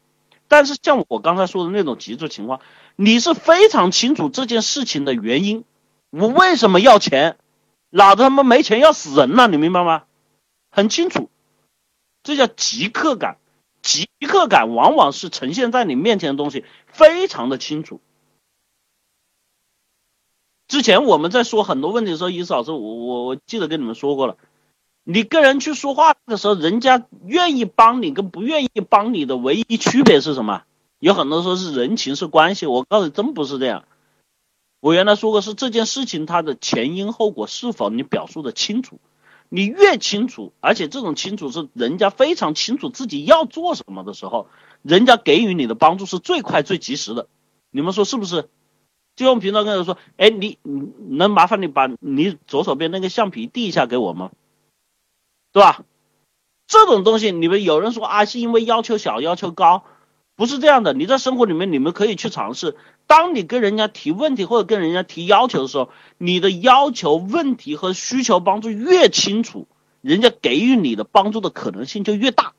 但是像我刚才说的那种极致情况，你是非常清楚这件事情的原因。我为什么要钱？老子他妈没钱要死人了，你明白吗？很清楚，这叫即刻感。即刻感往往是呈现在你面前的东西非常的清楚。之前我们在说很多问题的时候，伊思老师，我我我记得跟你们说过了。你跟人去说话的时候，人家愿意帮你跟不愿意帮你的唯一区别是什么？有很多说是人情是关系，我告诉你，真不是这样。我原来说过是这件事情它的前因后果是否你表述的清楚，你越清楚，而且这种清楚是人家非常清楚自己要做什么的时候，人家给予你的帮助是最快最及时的。你们说是不是？就用平常跟人说，哎，你能麻烦你把你左手边那个橡皮递一下给我吗？对吧？这种东西，你们有人说啊，是因为要求小、要求高，不是这样的。你在生活里面，你们可以去尝试。当你跟人家提问题或者跟人家提要求的时候，你的要求、问题和需求帮助越清楚，人家给予你的帮助的可能性就越大。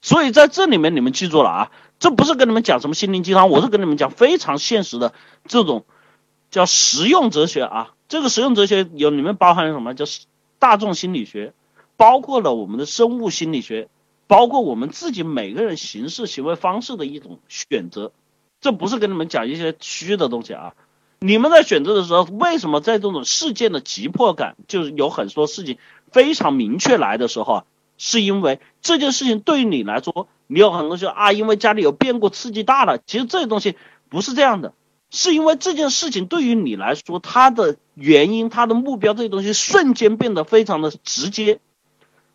所以在这里面，你们记住了啊，这不是跟你们讲什么心灵鸡汤，我是跟你们讲非常现实的这种叫实用哲学啊。这个实用哲学有里面包含了什么？叫大众心理学，包括了我们的生物心理学，包括我们自己每个人行事行为方式的一种选择。这不是跟你们讲一些虚的东西啊！你们在选择的时候，为什么在这种事件的急迫感，就是有很多事情非常明确来的时候啊，是因为这件事情对于你来说，你有很多说啊，因为家里有变故，刺激大了。其实这些东西不是这样的。是因为这件事情对于你来说，它的原因、它的目标这些东西瞬间变得非常的直接，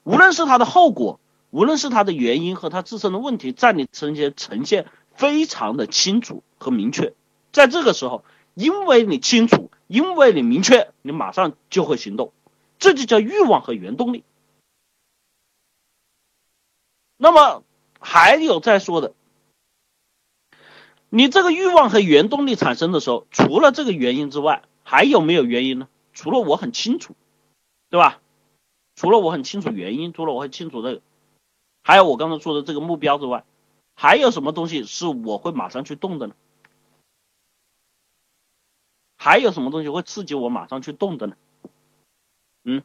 无论是它的后果，无论是它的原因和它自身的问题，在你身前呈现非常的清楚和明确。在这个时候，因为你清楚，因为你明确，你马上就会行动，这就叫欲望和原动力。那么还有再说的。你这个欲望和原动力产生的时候，除了这个原因之外，还有没有原因呢？除了我很清楚，对吧？除了我很清楚原因，除了我很清楚这个，还有我刚才说的这个目标之外，还有什么东西是我会马上去动的呢？还有什么东西会刺激我马上去动的呢？嗯？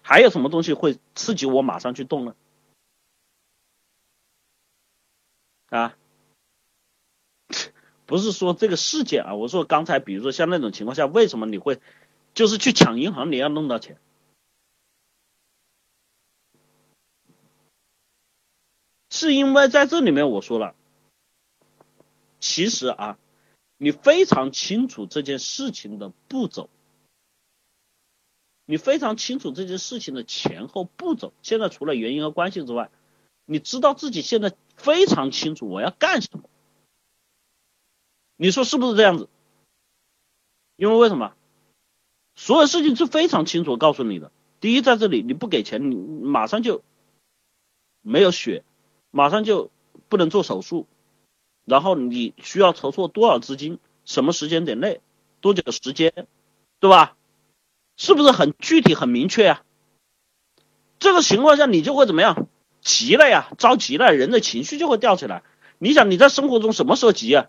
还有什么东西会刺激我马上去动呢？啊，不是说这个事件啊，我说刚才比如说像那种情况下，为什么你会就是去抢银行，你要弄到钱？是因为在这里面我说了，其实啊，你非常清楚这件事情的步骤，你非常清楚这件事情的前后步骤。现在除了原因和关系之外，你知道自己现在。非常清楚我要干什么，你说是不是这样子？因为为什么？所有事情是非常清楚告诉你的。第一，在这里你不给钱，你马上就没有血，马上就不能做手术，然后你需要筹措多少资金，什么时间点内，多久时间，对吧？是不是很具体、很明确呀？这个情况下你就会怎么样？急了呀，着急了，人的情绪就会吊起来。你想你在生活中什么时候急啊？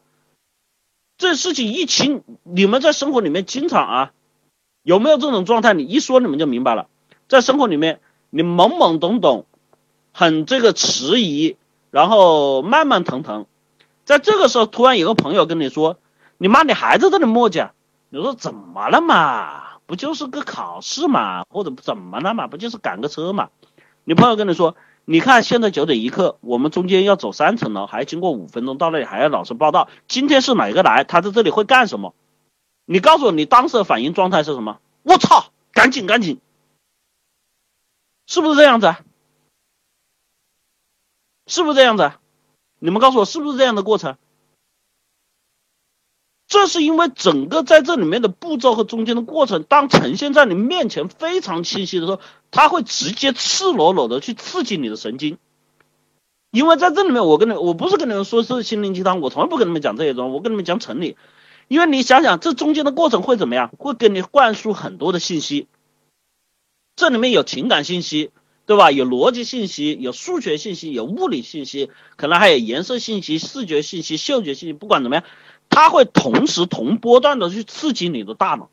这事情一清，你们在生活里面经常啊，有没有这种状态？你一说你们就明白了。在生活里面，你懵懵懂懂，很这个迟疑，然后慢慢腾腾，在这个时候突然有个朋友跟你说：“你妈，你还在这里磨叽？”你说怎么了嘛？不就是个考试嘛，或者怎么了嘛？不就是赶个车嘛？你朋友跟你说。你看，现在九点一刻，我们中间要走三层楼，还经过五分钟，到那里还要老师报道。今天是哪个来？他在这里会干什么？你告诉我，你当时的反应状态是什么？我操，赶紧赶紧，是不是这样子？是不是这样子？你们告诉我，是不是这样的过程？这是因为整个在这里面的步骤和中间的过程，当呈现在你面前非常清晰的时候，它会直接赤裸裸的去刺激你的神经。因为在这里面，我跟你我不是跟你们说是心灵鸡汤，我从来不跟你们讲这些东西，我跟你们讲成理。因为你想想，这中间的过程会怎么样？会给你灌输很多的信息，这里面有情感信息，对吧？有逻辑信息，有数学信息，有物理信息，可能还有颜色信息、视觉信息、嗅觉信息，不管怎么样。它会同时同波段的去刺激你的大脑，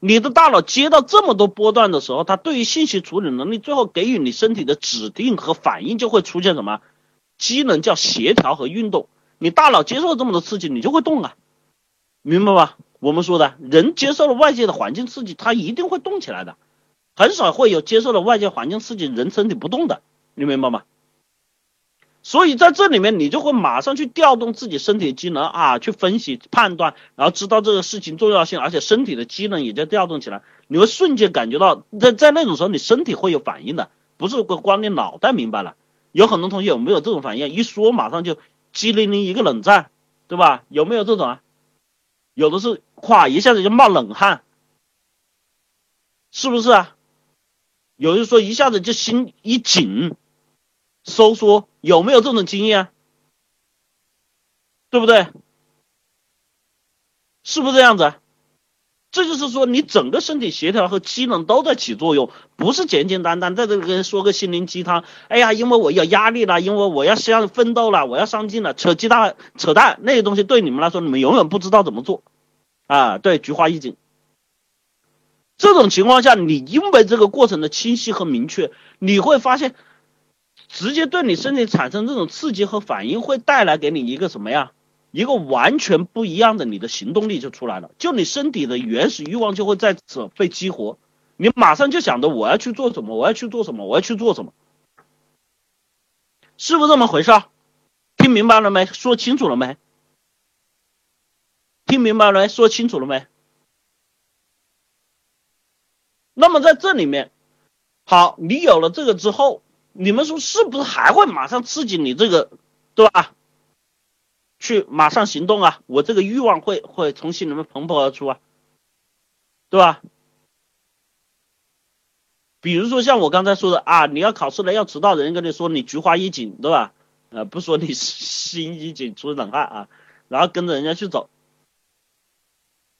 你的大脑接到这么多波段的时候，它对于信息处理能力，最后给予你身体的指令和反应就会出现什么机能叫协调和运动。你大脑接受这么多刺激，你就会动啊，明白吧？我们说的人接受了外界的环境刺激，他一定会动起来的，很少会有接受了外界环境刺激人身体不动的，你明白吗？所以在这里面，你就会马上去调动自己身体机能啊，去分析判断，然后知道这个事情重要性，而且身体的机能也在调动起来。你会瞬间感觉到，在在那种时候，你身体会有反应的，不是光你脑袋明白了。有很多同学有没有这种反应？一说马上就机灵灵一个冷战，对吧？有没有这种啊？有的是，咵一下子就冒冷汗，是不是啊？有人说一下子就心一紧。收缩有没有这种经验？对不对？是不是这样子？这就是说，你整个身体协调和机能都在起作用，不是简简单单在这里跟说个心灵鸡汤。哎呀，因为我有压力了，因为我要向奋斗了，我要上进了，扯鸡蛋扯淡那些东西，对你们来说，你们永远不知道怎么做啊！对，菊花一紧。这种情况下，你因为这个过程的清晰和明确，你会发现。直接对你身体产生这种刺激和反应，会带来给你一个什么呀？一个完全不一样的你的行动力就出来了，就你身体的原始欲望就会在此被激活，你马上就想着我要去做什么，我要去做什么，我要去做什么，是不是这么回事？听明白了没？说清楚了没？听明白了没？说清楚了没？那么在这里面，好，你有了这个之后，你们说是不是还会马上刺激你这个，对吧？去马上行动啊！我这个欲望会会从心里面蓬勃而出啊，对吧？比如说像我刚才说的啊，你要考试了要迟到，人跟你说你菊花一紧，对吧？呃，不说你心一紧出冷汗啊，然后跟着人家去走，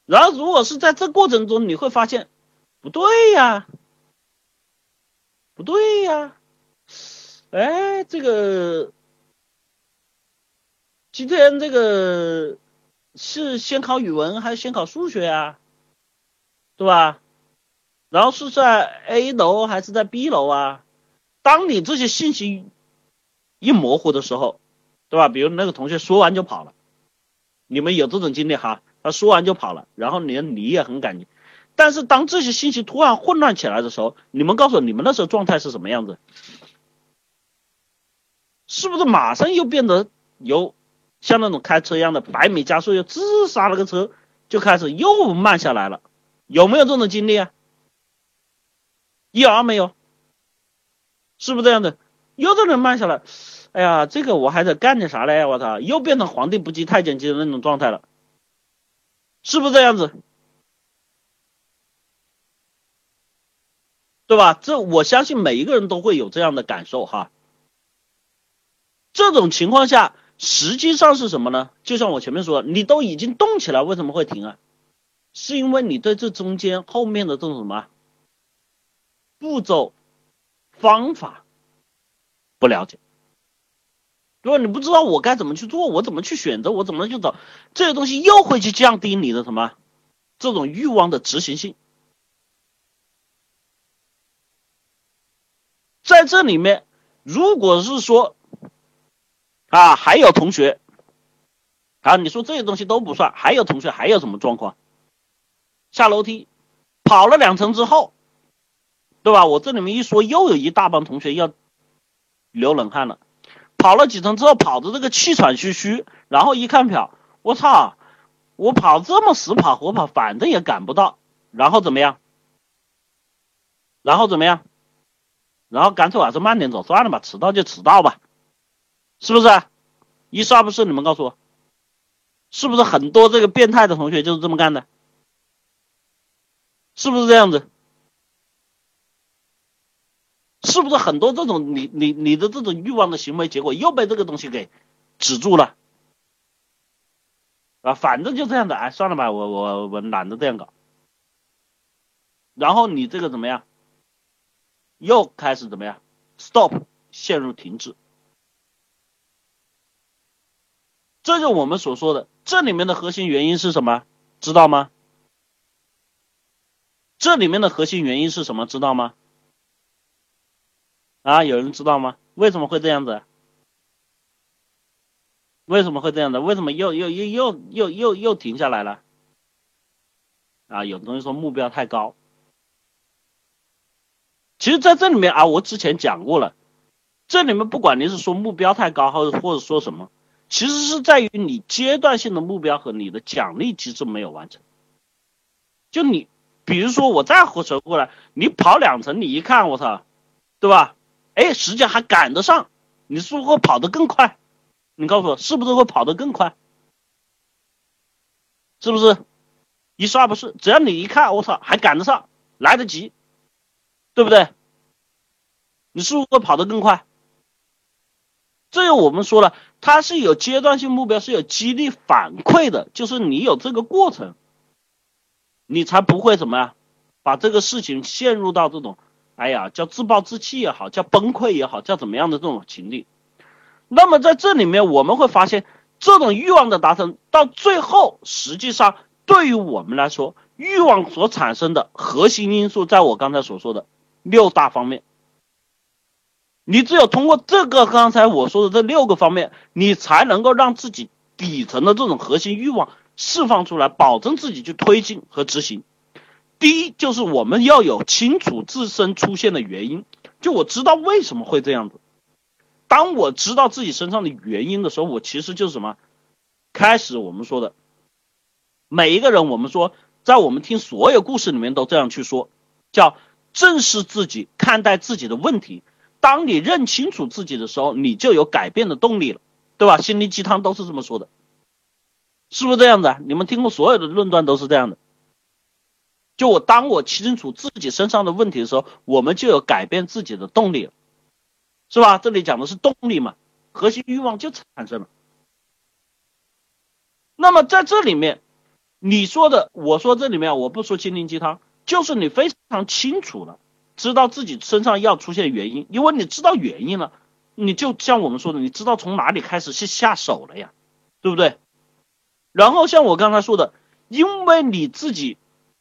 然后如果是在这过程中，你会发现不对呀，不对呀，哎，这个今天这个是先考语文还是先考数学啊？对吧？然后是在 A 楼还是在 B 楼啊？当你这些信息一模糊的时候，对吧？比如那个同学说完就跑了，你们有这种经历哈？他说完就跑了，然后连你也很感激。但是当这些信息突然混乱起来的时候，你们告诉我，你们那时候状态是什么样子？是不是马上又变得由像那种开车一样的百米加速，又自杀了个车，就开始又慢下来了？有没有这种经历啊？一儿没有，是不是这样的？又在那慢下来，哎呀，这个我还得干点啥嘞？我操，又变成皇帝不急太监急的那种状态了，是不是这样子？对吧？这我相信每一个人都会有这样的感受哈。这种情况下，实际上是什么呢？就像我前面说，你都已经动起来，为什么会停啊？是因为你对这中间后面的这种什么？步骤、方法不了解，如果你不知道我该怎么去做，我怎么去选择，我怎么去找这些东西，又会去降低你的什么这种欲望的执行性。在这里面，如果是说啊，还有同学啊，你说这些东西都不算，还有同学还有什么状况？下楼梯跑了两层之后。对吧？我这里面一说，又有一大帮同学要流冷汗了。跑了几层之后，跑的这个气喘吁吁，然后一看表，我操，我跑这么死跑活跑，反正也赶不到。然后怎么样？然后怎么样？然后干脆还是慢点走算了吧，迟到就迟到吧，是不是？一是二不是？你们告诉我，是不是很多这个变态的同学就是这么干的？是不是这样子？是不是很多这种你你你的这种欲望的行为结果又被这个东西给止住了啊？反正就这样的，哎，算了吧，我我我懒得这样搞。然后你这个怎么样？又开始怎么样？Stop，陷入停滞。这就我们所说的，这里面的核心原因是什么？知道吗？这里面的核心原因是什么？知道吗？啊，有人知道吗？为什么会这样子？为什么会这样的？为什么又又又又又又又停下来了？啊，有的同学说目标太高。其实，在这里面啊，我之前讲过了，这里面不管你是说目标太高，或者或者说什么，其实是在于你阶段性的目标和你的奖励机制没有完成。就你，比如说我再回扯过来，你跑两层，你一看，我操，对吧？哎，时间还赶得上，你是不是会跑得更快？你告诉我，是不是会跑得更快？是不是？一刷不是，只要你一看，我操，还赶得上，来得及，对不对？你是不是会跑得更快？这个我们说了，它是有阶段性目标，是有激励反馈的，就是你有这个过程，你才不会怎么样，把这个事情陷入到这种。哎呀，叫自暴自弃也好，叫崩溃也好，叫怎么样的这种情境。那么在这里面，我们会发现，这种欲望的达成，到最后，实际上对于我们来说，欲望所产生的核心因素，在我刚才所说的六大方面。你只有通过这个刚才我说的这六个方面，你才能够让自己底层的这种核心欲望释放出来，保证自己去推进和执行。第一就是我们要有清楚自身出现的原因，就我知道为什么会这样子。当我知道自己身上的原因的时候，我其实就是什么？开始我们说的，每一个人，我们说，在我们听所有故事里面都这样去说，叫正视自己，看待自己的问题。当你认清楚自己的时候，你就有改变的动力了，对吧？心灵鸡汤都是这么说的，是不是这样的？你们听过所有的论断都是这样的。就我当我清楚自己身上的问题的时候，我们就有改变自己的动力了，是吧？这里讲的是动力嘛，核心欲望就产生了。那么在这里面，你说的，我说这里面我不说心灵鸡汤，就是你非常清楚了，知道自己身上要出现原因，因为你知道原因了，你就像我们说的，你知道从哪里开始去下手了呀，对不对？然后像我刚才说的，因为你自己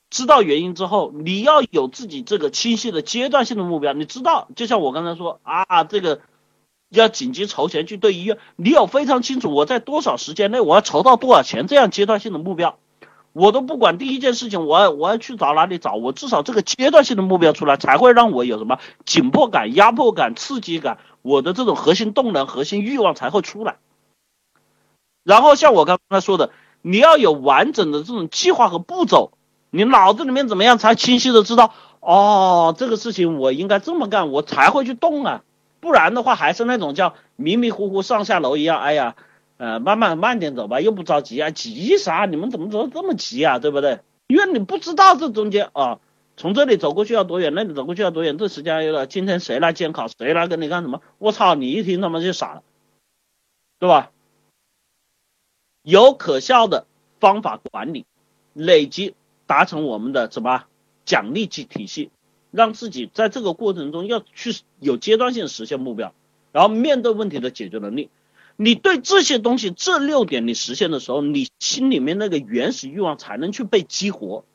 知道原因之后，你要有自己这个清晰的阶段性的目标，你知道，就像我刚才说啊，这个。要紧急筹钱去对医院，你有非常清楚我在多少时间内我要筹到多少钱这样阶段性的目标，我都不管第一件事情我要我要去找哪里找，我至少这个阶段性的目标出来才会让我有什么紧迫感、压迫感、刺激感，我的这种核心动能、核心欲望才会出来。然后像我刚才说的，你要有完整的这种计划和步骤，你脑子里面怎么样才清晰的知道哦，这个事情我应该这么干，我才会去动啊。不然的话，还是那种叫迷迷糊糊上下楼一样。哎呀，呃，慢慢慢点走吧，又不着急啊，急啥？你们怎么走的这么急啊？对不对？因为你不知道这中间啊，从这里走过去要多远，那里走过去要多远，这时间有了，今天谁来监考，谁来跟你干什么？我操，你一听他妈就傻了，对吧？有可笑的方法管理，累积达成我们的什么奖励体体系。让自己在这个过程中要去有阶段性实现目标，然后面对问题的解决能力。你对这些东西这六点你实现的时候，你心里面那个原始欲望才能去被激活。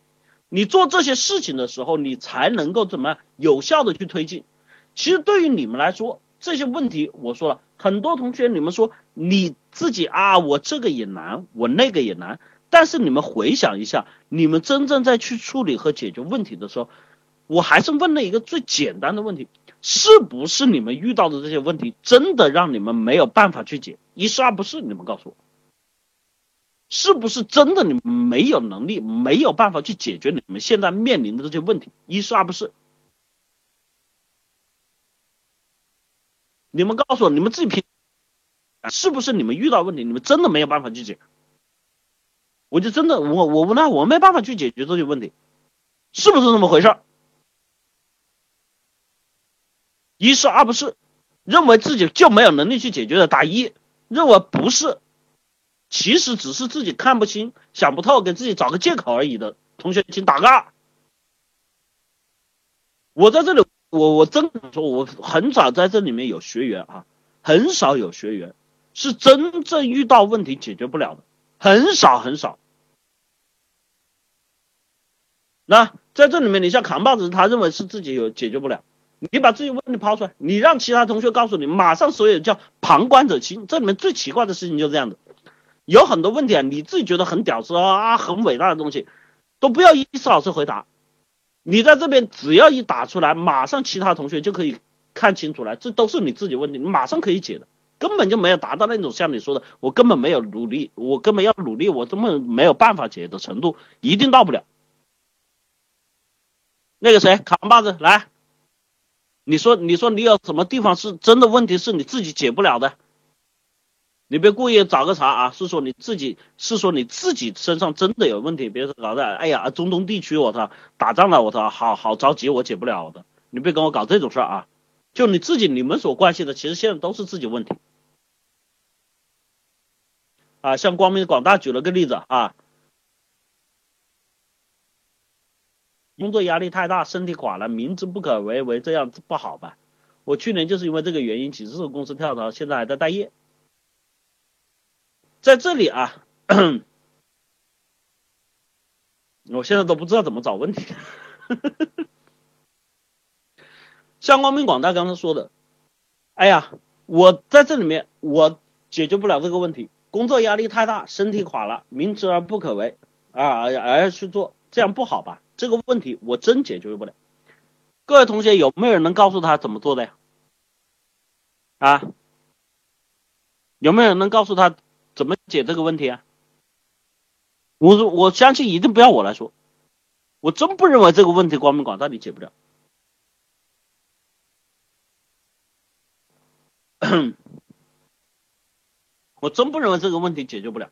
你做这些事情的时候，你才能够怎么有效的去推进。其实对于你们来说，这些问题我说了很多同学，你们说你自己啊，我这个也难，我那个也难。但是你们回想一下，你们真正在去处理和解决问题的时候。我还是问了一个最简单的问题：是不是你们遇到的这些问题真的让你们没有办法去解？一是二不是？你们告诉我，是不是真的你们没有能力、没有办法去解决你们现在面临的这些问题？一是二不是？你们告诉我，你们自己评，是不是你们遇到问题，你们真的没有办法去解？我就真的我我那我没办法去解决这些问题，是不是这么回事？一是二不是，认为自己就没有能力去解决的打一，认为不是，其实只是自己看不清、想不透，给自己找个借口而已的同学，请打个二。我在这里，我我真说，我很少在这里面有学员啊，很少有学员是真正遇到问题解决不了的，很少很少。那在这里面，你像扛把子，他认为是自己有解决不了。你把自己问题抛出来，你让其他同学告诉你，马上所有叫旁观者清。这里面最奇怪的事情就是这样的，有很多问题啊，你自己觉得很屌丝啊，很伟大的东西，都不要伊思老师回答。你在这边只要一打出来，马上其他同学就可以看清楚来，这都是你自己问题，你马上可以解的，根本就没有达到那种像你说的，我根本没有努力，我根本要努力，我根本没有办法解的程度，一定到不了。那个谁，扛把子来。你说，你说你有什么地方是真的问题是你自己解不了的？你别故意找个茬啊！是说你自己，是说你自己身上真的有问题？别搞的，哎呀，中东地区我操，打仗了我操，好好着急，我解不了的。你别跟我搞这种事儿啊！就你自己，你们所关心的，其实现在都是自己问题。啊，像光明广大举了个例子啊。工作压力太大，身体垮了，明知不可为，为这样不好吧？我去年就是因为这个原因，几次公司跳槽，现在还在待业。在这里啊，我现在都不知道怎么找问题。像光明广大刚才说的，哎呀，我在这里面我解决不了这个问题，工作压力太大，身体垮了，明知而不可为啊，而要去做，这样不好吧？这个问题我真解决不了，各位同学有没有人能告诉他怎么做的呀？啊，有没有人能告诉他怎么解这个问题啊？我我相信一定不要我来说，我真不认为这个问题光明广大你解不了。我真不认为这个问题解决不了。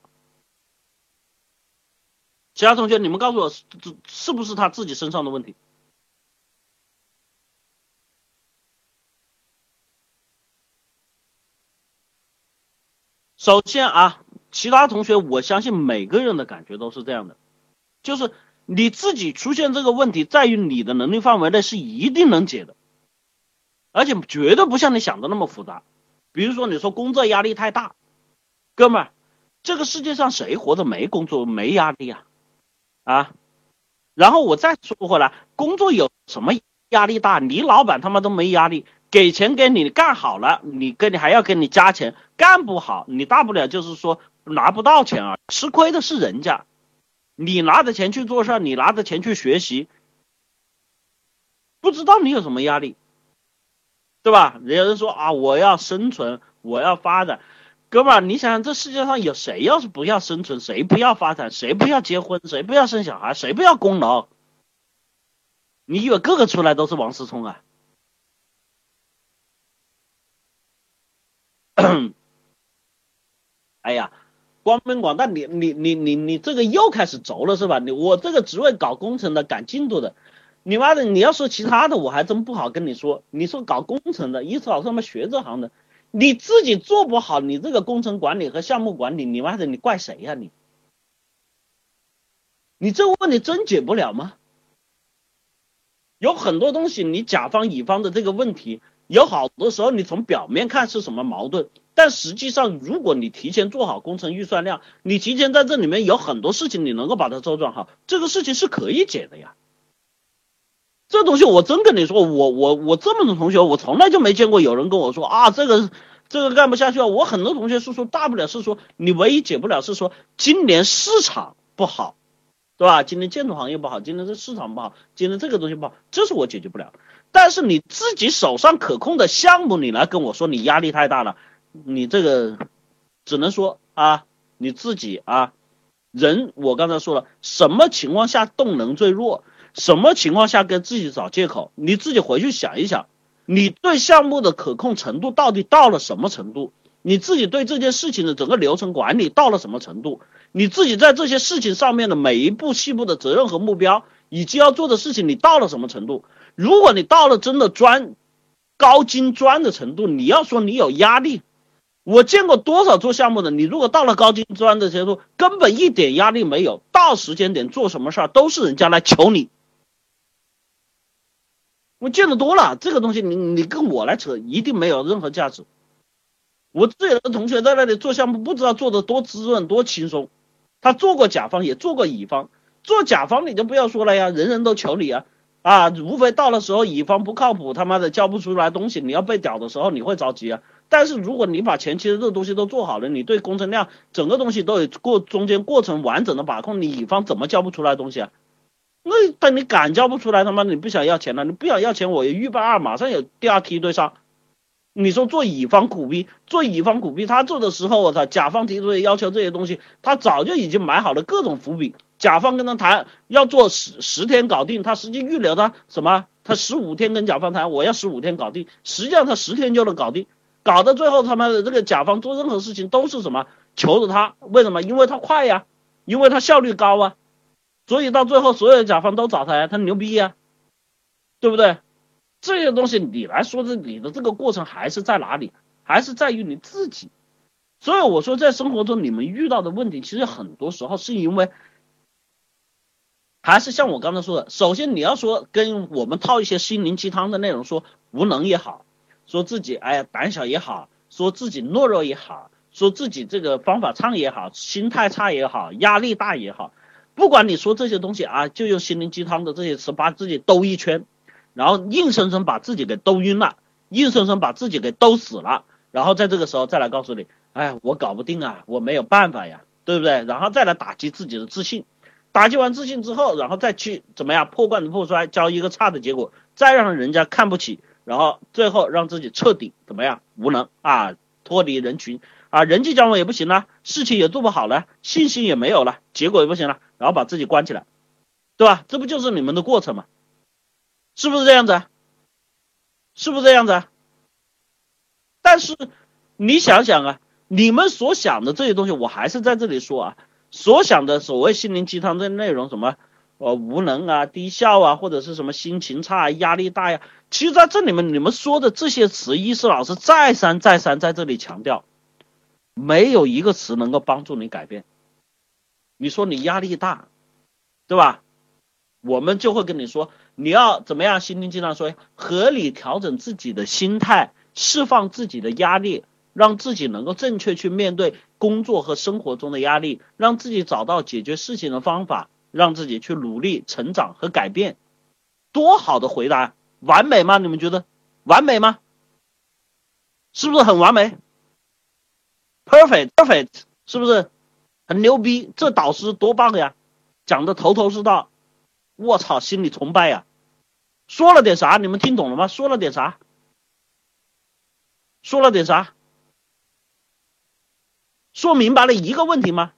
其他同学，你们告诉我，是是不是他自己身上的问题？首先啊，其他同学，我相信每个人的感觉都是这样的，就是你自己出现这个问题，在于你的能力范围内是一定能解的，而且绝对不像你想的那么复杂。比如说，你说工作压力太大，哥们儿，这个世界上谁活着没工作没压力啊？啊，然后我再说回来，工作有什么压力大？你老板他妈都没压力，给钱给你干好了，你跟你还要给你加钱，干不好，你大不了就是说拿不到钱啊，吃亏的是人家，你拿着钱去做事，你拿着钱去学习，不知道你有什么压力，对吧？有人说啊，我要生存，我要发展。哥们儿，你想想，这世界上有谁要是不要生存，谁不要发展，谁不要结婚，谁不要生小孩，谁不要功劳？你以为个个出来都是王思聪啊？哎呀，光明广大，你你你你你这个又开始轴了是吧？你我这个职位搞工程的，赶进度的，你妈的，你要说其他的，我还真不好跟你说。你说搞工程的，一老他妈学这行的。你自己做不好，你这个工程管理和项目管理，你妈的，你怪谁呀你？你这个问题真解不了吗？有很多东西，你甲方乙方的这个问题，有好多时候你从表面看是什么矛盾，但实际上，如果你提前做好工程预算量，你提前在这里面有很多事情，你能够把它周转好，这个事情是可以解的呀。这东西我真跟你说，我我我这么多同学，我从来就没见过有人跟我说啊，这个这个干不下去啊。我很多同学是说，大不了是说你唯一解不了是说今年市场不好，对吧？今年建筑行业不好，今年这市场不好，今年这个东西不好，这是我解决不了。但是你自己手上可控的项目，你来跟我说你压力太大了，你这个只能说啊，你自己啊，人我刚才说了，什么情况下动能最弱？什么情况下跟自己找借口？你自己回去想一想，你对项目的可控程度到底到了什么程度？你自己对这件事情的整个流程管理到了什么程度？你自己在这些事情上面的每一步细部的责任和目标，以及要做的事情，你到了什么程度？如果你到了真的专高精专的程度，你要说你有压力，我见过多少做项目的，你如果到了高精专的程度，根本一点压力没有，到时间点做什么事儿都是人家来求你。我见得多了，这个东西你你跟我来扯，一定没有任何价值。我自己的同学在那里做项目，不知道做的多滋润多轻松。他做过甲方，也做过乙方。做甲方你就不要说了呀，人人都求你啊啊！无非到了时候乙方不靠谱，他妈的交不出来东西，你要被屌的时候你会着急啊。但是如果你把前期的这个东西都做好了，你对工程量整个东西都有过中间过程完整的把控，你乙方怎么交不出来东西啊？那等你敢交不出来，他妈你不想要钱了？你不想要钱，我预备二马上有第二梯队上。你说做乙方苦逼，做乙方苦逼，他做的时候，我操，甲方提出的要求这些东西，他早就已经埋好了各种伏笔。甲方跟他谈要做十十天搞定，他实际预留他什么？他十五天跟甲方谈，我要十五天搞定，实际上他十天就能搞定。搞到最后，他妈的这个甲方做任何事情都是什么？求着他，为什么？因为他快呀，因为他效率高啊。所以到最后，所有的甲方都找他呀，他牛逼呀，对不对？这些东西你来说，这你的这个过程还是在哪里？还是在于你自己。所以我说，在生活中你们遇到的问题，其实很多时候是因为，还是像我刚才说的，首先你要说跟我们套一些心灵鸡汤的内容，说无能也好，说自己哎呀胆小也好，说自己懦弱也好，说自己这个方法差也好，心态差也好，压力大也好。不管你说这些东西啊，就用心灵鸡汤的这些词把自己兜一圈，然后硬生生把自己给兜晕了，硬生生把自己给兜死了，然后在这个时候再来告诉你，哎，我搞不定啊，我没有办法呀，对不对？然后再来打击自己的自信，打击完自信之后，然后再去怎么样破罐子破摔，交一个差的结果，再让人家看不起，然后最后让自己彻底怎么样无能啊，脱离人群啊，人际交往也不行了，事情也做不好了，信心也没有了，结果也不行了，然后把自己关起来，对吧？这不就是你们的过程吗？是不是这样子？是不是这样子？但是你想想啊，你们所想的这些东西，我还是在这里说啊，所想的所谓心灵鸡汤这内容，什么呃无能啊、低效啊，或者是什么心情差、压力大呀，其实在这里面你们说的这些词，伊思老师再三再三在这里强调，没有一个词能够帮助你改变。你说你压力大，对吧？我们就会跟你说，你要怎么样？心灵鸡汤说，合理调整自己的心态。释放自己的压力，让自己能够正确去面对工作和生活中的压力，让自己找到解决事情的方法，让自己去努力成长和改变。多好的回答，完美吗？你们觉得完美吗？是不是很完美？Perfect, perfect，是不是很牛逼？这导师多棒呀，讲的头头是道。我操，心里崇拜呀！说了点啥？你们听懂了吗？说了点啥？说了点啥？说明白了一个问题吗？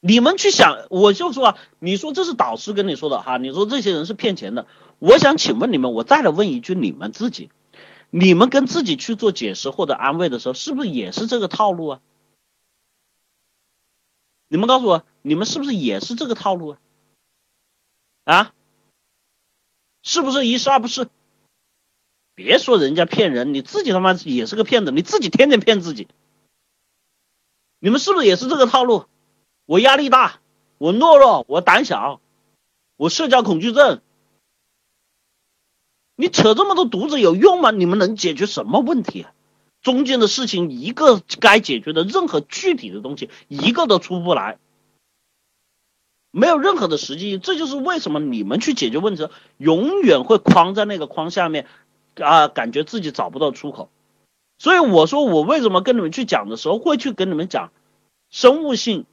你们去想，我就说，你说这是导师跟你说的哈，你说这些人是骗钱的。我想请问你们，我再来问一句，你们自己，你们跟自己去做解释或者安慰的时候，是不是也是这个套路啊？你们告诉我，你们是不是也是这个套路啊？啊？是不是一是二不是？别说人家骗人，你自己他妈也是个骗子，你自己天天骗自己。你们是不是也是这个套路？我压力大，我懦弱，我胆小，我社交恐惧症。你扯这么多犊子有用吗？你们能解决什么问题啊？中间的事情一个该解决的任何具体的东西一个都出不来，没有任何的实际。这就是为什么你们去解决问题，永远会框在那个框下面。啊，感觉自己找不到出口，所以我说我为什么跟你们去讲的时候会去跟你们讲生物性，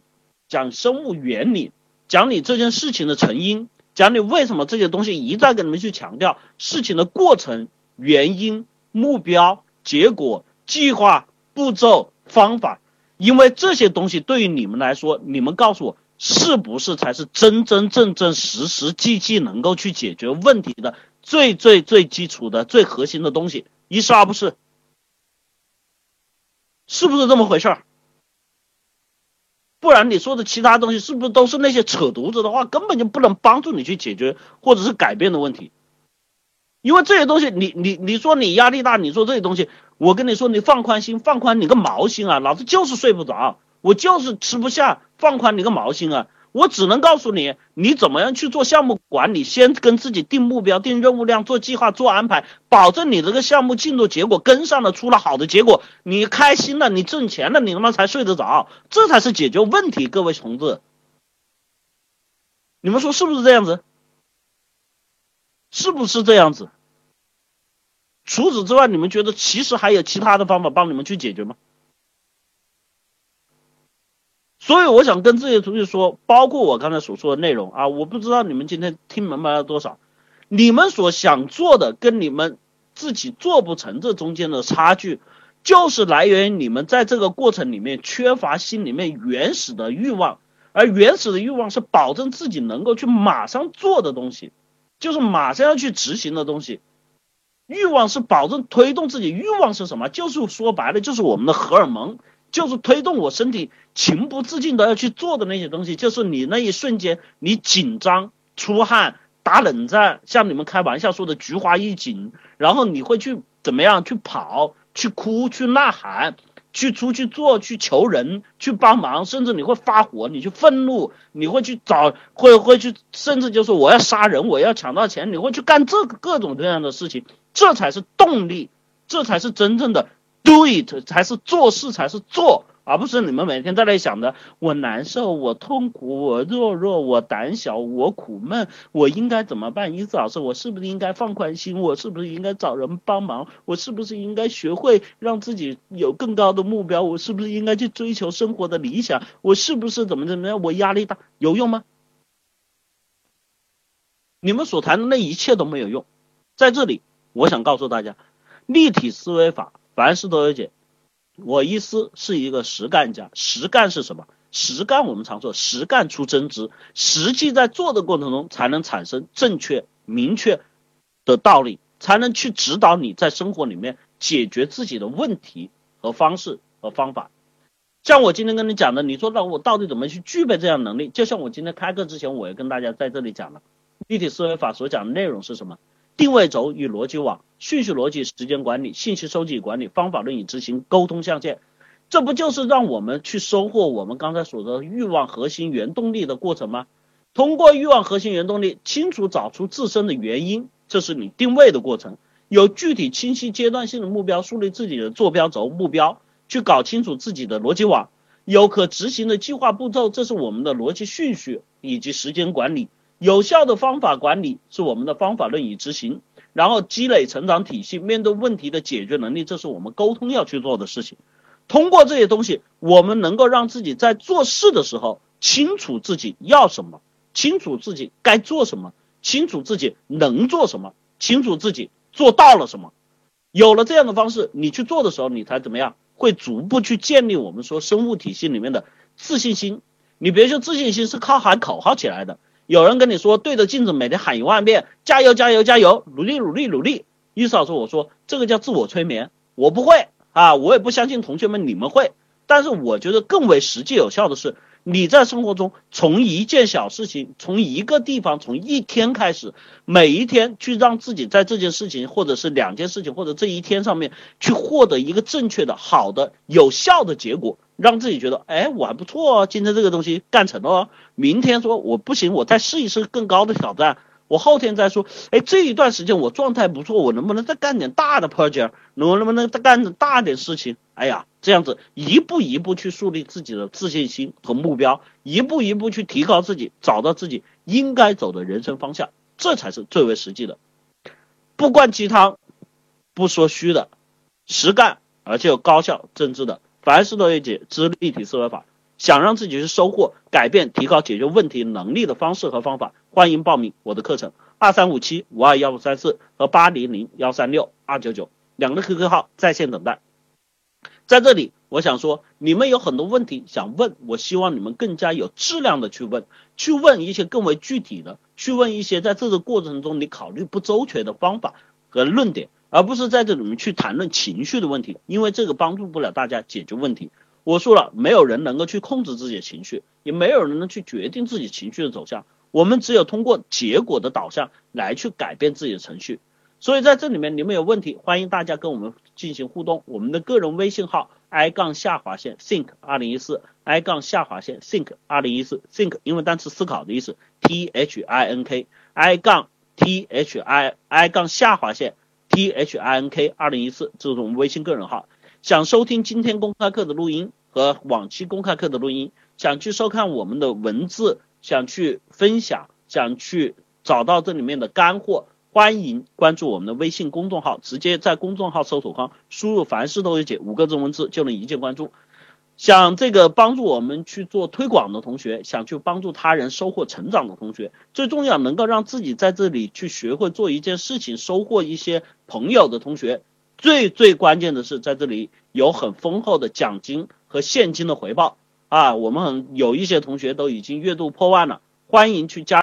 讲生物原理，讲你这件事情的成因，讲你为什么这些东西一再跟你们去强调事情的过程、原因、目标、结果、计划、步骤、方法，因为这些东西对于你们来说，你们告诉我是不是才是真真正正实实际际能够去解决问题的？最最最基础的、最核心的东西，一是而不是，是不是这么回事儿？不然你说的其他东西是不是都是那些扯犊子的话，根本就不能帮助你去解决或者是改变的问题？因为这些东西，你你你说你压力大，你说这些东西，我跟你说，你放宽心，放宽你个毛心啊！老子就是睡不着，我就是吃不下，放宽你个毛心啊！我只能告诉你，你怎么样去做项目管理？先跟自己定目标、定任务量、做计划、做安排，保证你这个项目进度结果跟上了，出了好的结果，你开心了，你挣钱了，你他妈才睡得着，这才是解决问题。各位同志，你们说是不是这样子？是不是这样子？除此之外，你们觉得其实还有其他的方法帮你们去解决吗？所以我想跟这些同学说，包括我刚才所说的内容啊，我不知道你们今天听明白了多少。你们所想做的跟你们自己做不成这中间的差距，就是来源于你们在这个过程里面缺乏心里面原始的欲望，而原始的欲望是保证自己能够去马上做的东西，就是马上要去执行的东西。欲望是保证推动自己，欲望是什么？就是说白了，就是我们的荷尔蒙。就是推动我身体情不自禁的要去做的那些东西，就是你那一瞬间，你紧张、出汗、打冷战，像你们开玩笑说的菊花一紧，然后你会去怎么样？去跑、去哭、去呐喊、去出去做、去求人、去帮忙，甚至你会发火，你去愤怒，你会去找，会会去，甚至就是我要杀人，我要抢到钱，你会去干这各种各样的事情，这才是动力，这才是真正的。Do it 才是做事才是做，而不是你们每天在那里想着我难受，我痛苦，我弱弱，我胆小，我苦闷，我应该怎么办？英子老师，我是不是应该放宽心？我是不是应该找人帮忙？我是不是应该学会让自己有更高的目标？我是不是应该去追求生活的理想？我是不是怎么怎么样？我压力大有用吗？你们所谈的那一切都没有用，在这里，我想告诉大家。立体思维法，凡事都有解。我意思是一个实干家，实干是什么？实干我们常说实干出真知，实际在做的过程中才能产生正确明确的道理，才能去指导你在生活里面解决自己的问题和方式和方法。像我今天跟你讲的，你说那我到底怎么去具备这样能力？就像我今天开课之前，我也跟大家在这里讲了，立体思维法所讲的内容是什么？定位轴与逻辑网、顺序逻辑、时间管理、信息收集管理、方法论与执行、沟通象限。这不就是让我们去收获我们刚才所说的欲望核心原动力的过程吗？通过欲望核心原动力，清楚找出自身的原因，这是你定位的过程。有具体清晰阶段性的目标，树立自己的坐标轴目标，去搞清楚自己的逻辑网。有可执行的计划步骤，这是我们的逻辑顺序以及时间管理。有效的方法管理是我们的方法论与执行。然后积累成长体系，面对问题的解决能力，这是我们沟通要去做的事情。通过这些东西，我们能够让自己在做事的时候清楚自己要什么，清楚自己该做什么，清楚自己能做什么，清楚自己做到了什么。有了这样的方式，你去做的时候，你才怎么样？会逐步去建立我们说生物体系里面的自信心。你别说自信心是靠喊口号起来的。有人跟你说对着镜子每天喊一万遍加油加油加油，努力努力努力。意思说我说这个叫自我催眠，我不会啊，我也不相信同学们你们会。但是我觉得更为实际有效的是，你在生活中从一件小事情，从一个地方，从一天开始，每一天去让自己在这件事情，或者是两件事情，或者这一天上面去获得一个正确的、好的、有效的结果，让自己觉得，哎，我还不错哦，今天这个东西干成了。明天说我不行，我再试一试更高的挑战。我后天再说，哎，这一段时间我状态不错，我能不能再干点大的 project？能能不能再干点大点事情？哎呀，这样子一步一步去树立自己的自信心和目标，一步一步去提高自己，找到自己应该走的人生方向，这才是最为实际的。不灌鸡汤，不说虚的，实干而且有高效政治的，凡事都有解知立体思维法。想让自己去收获、改变、提高解决问题能力的方式和方法，欢迎报名我的课程：二三五七五二幺五三四和八零零幺三六二九九两个 QQ 号在线等待。在这里，我想说，你们有很多问题想问，我希望你们更加有质量的去问，去问一些更为具体的，去问一些在这个过程中你考虑不周全的方法和论点，而不是在这里面去谈论情绪的问题，因为这个帮助不了大家解决问题。我说了，没有人能够去控制自己的情绪，也没有人能去决定自己情绪的走向。我们只有通过结果的导向来去改变自己的程序。所以在这里面，你们有问题，欢迎大家跟我们进行互动。我们的个人微信号 i 杠下划线 think 二零一四 i 杠下划线 think 二零一四 think 英文单词思考的意思 t h i n k i 杠 t h i i 杠下划线 t h i n k 二零一四，这是我们微信个人号。想收听今天公开课的录音和往期公开课的录音，想去收看我们的文字，想去分享，想去找到这里面的干货，欢迎关注我们的微信公众号，直接在公众号搜索框输入“凡事都有解”五个字文字就能一键关注。想这个帮助我们去做推广的同学，想去帮助他人收获成长的同学，最重要能够让自己在这里去学会做一件事情，收获一些朋友的同学。最最关键的是，在这里有很丰厚的奖金和现金的回报啊！我们很有一些同学都已经月度破万了，欢迎去加。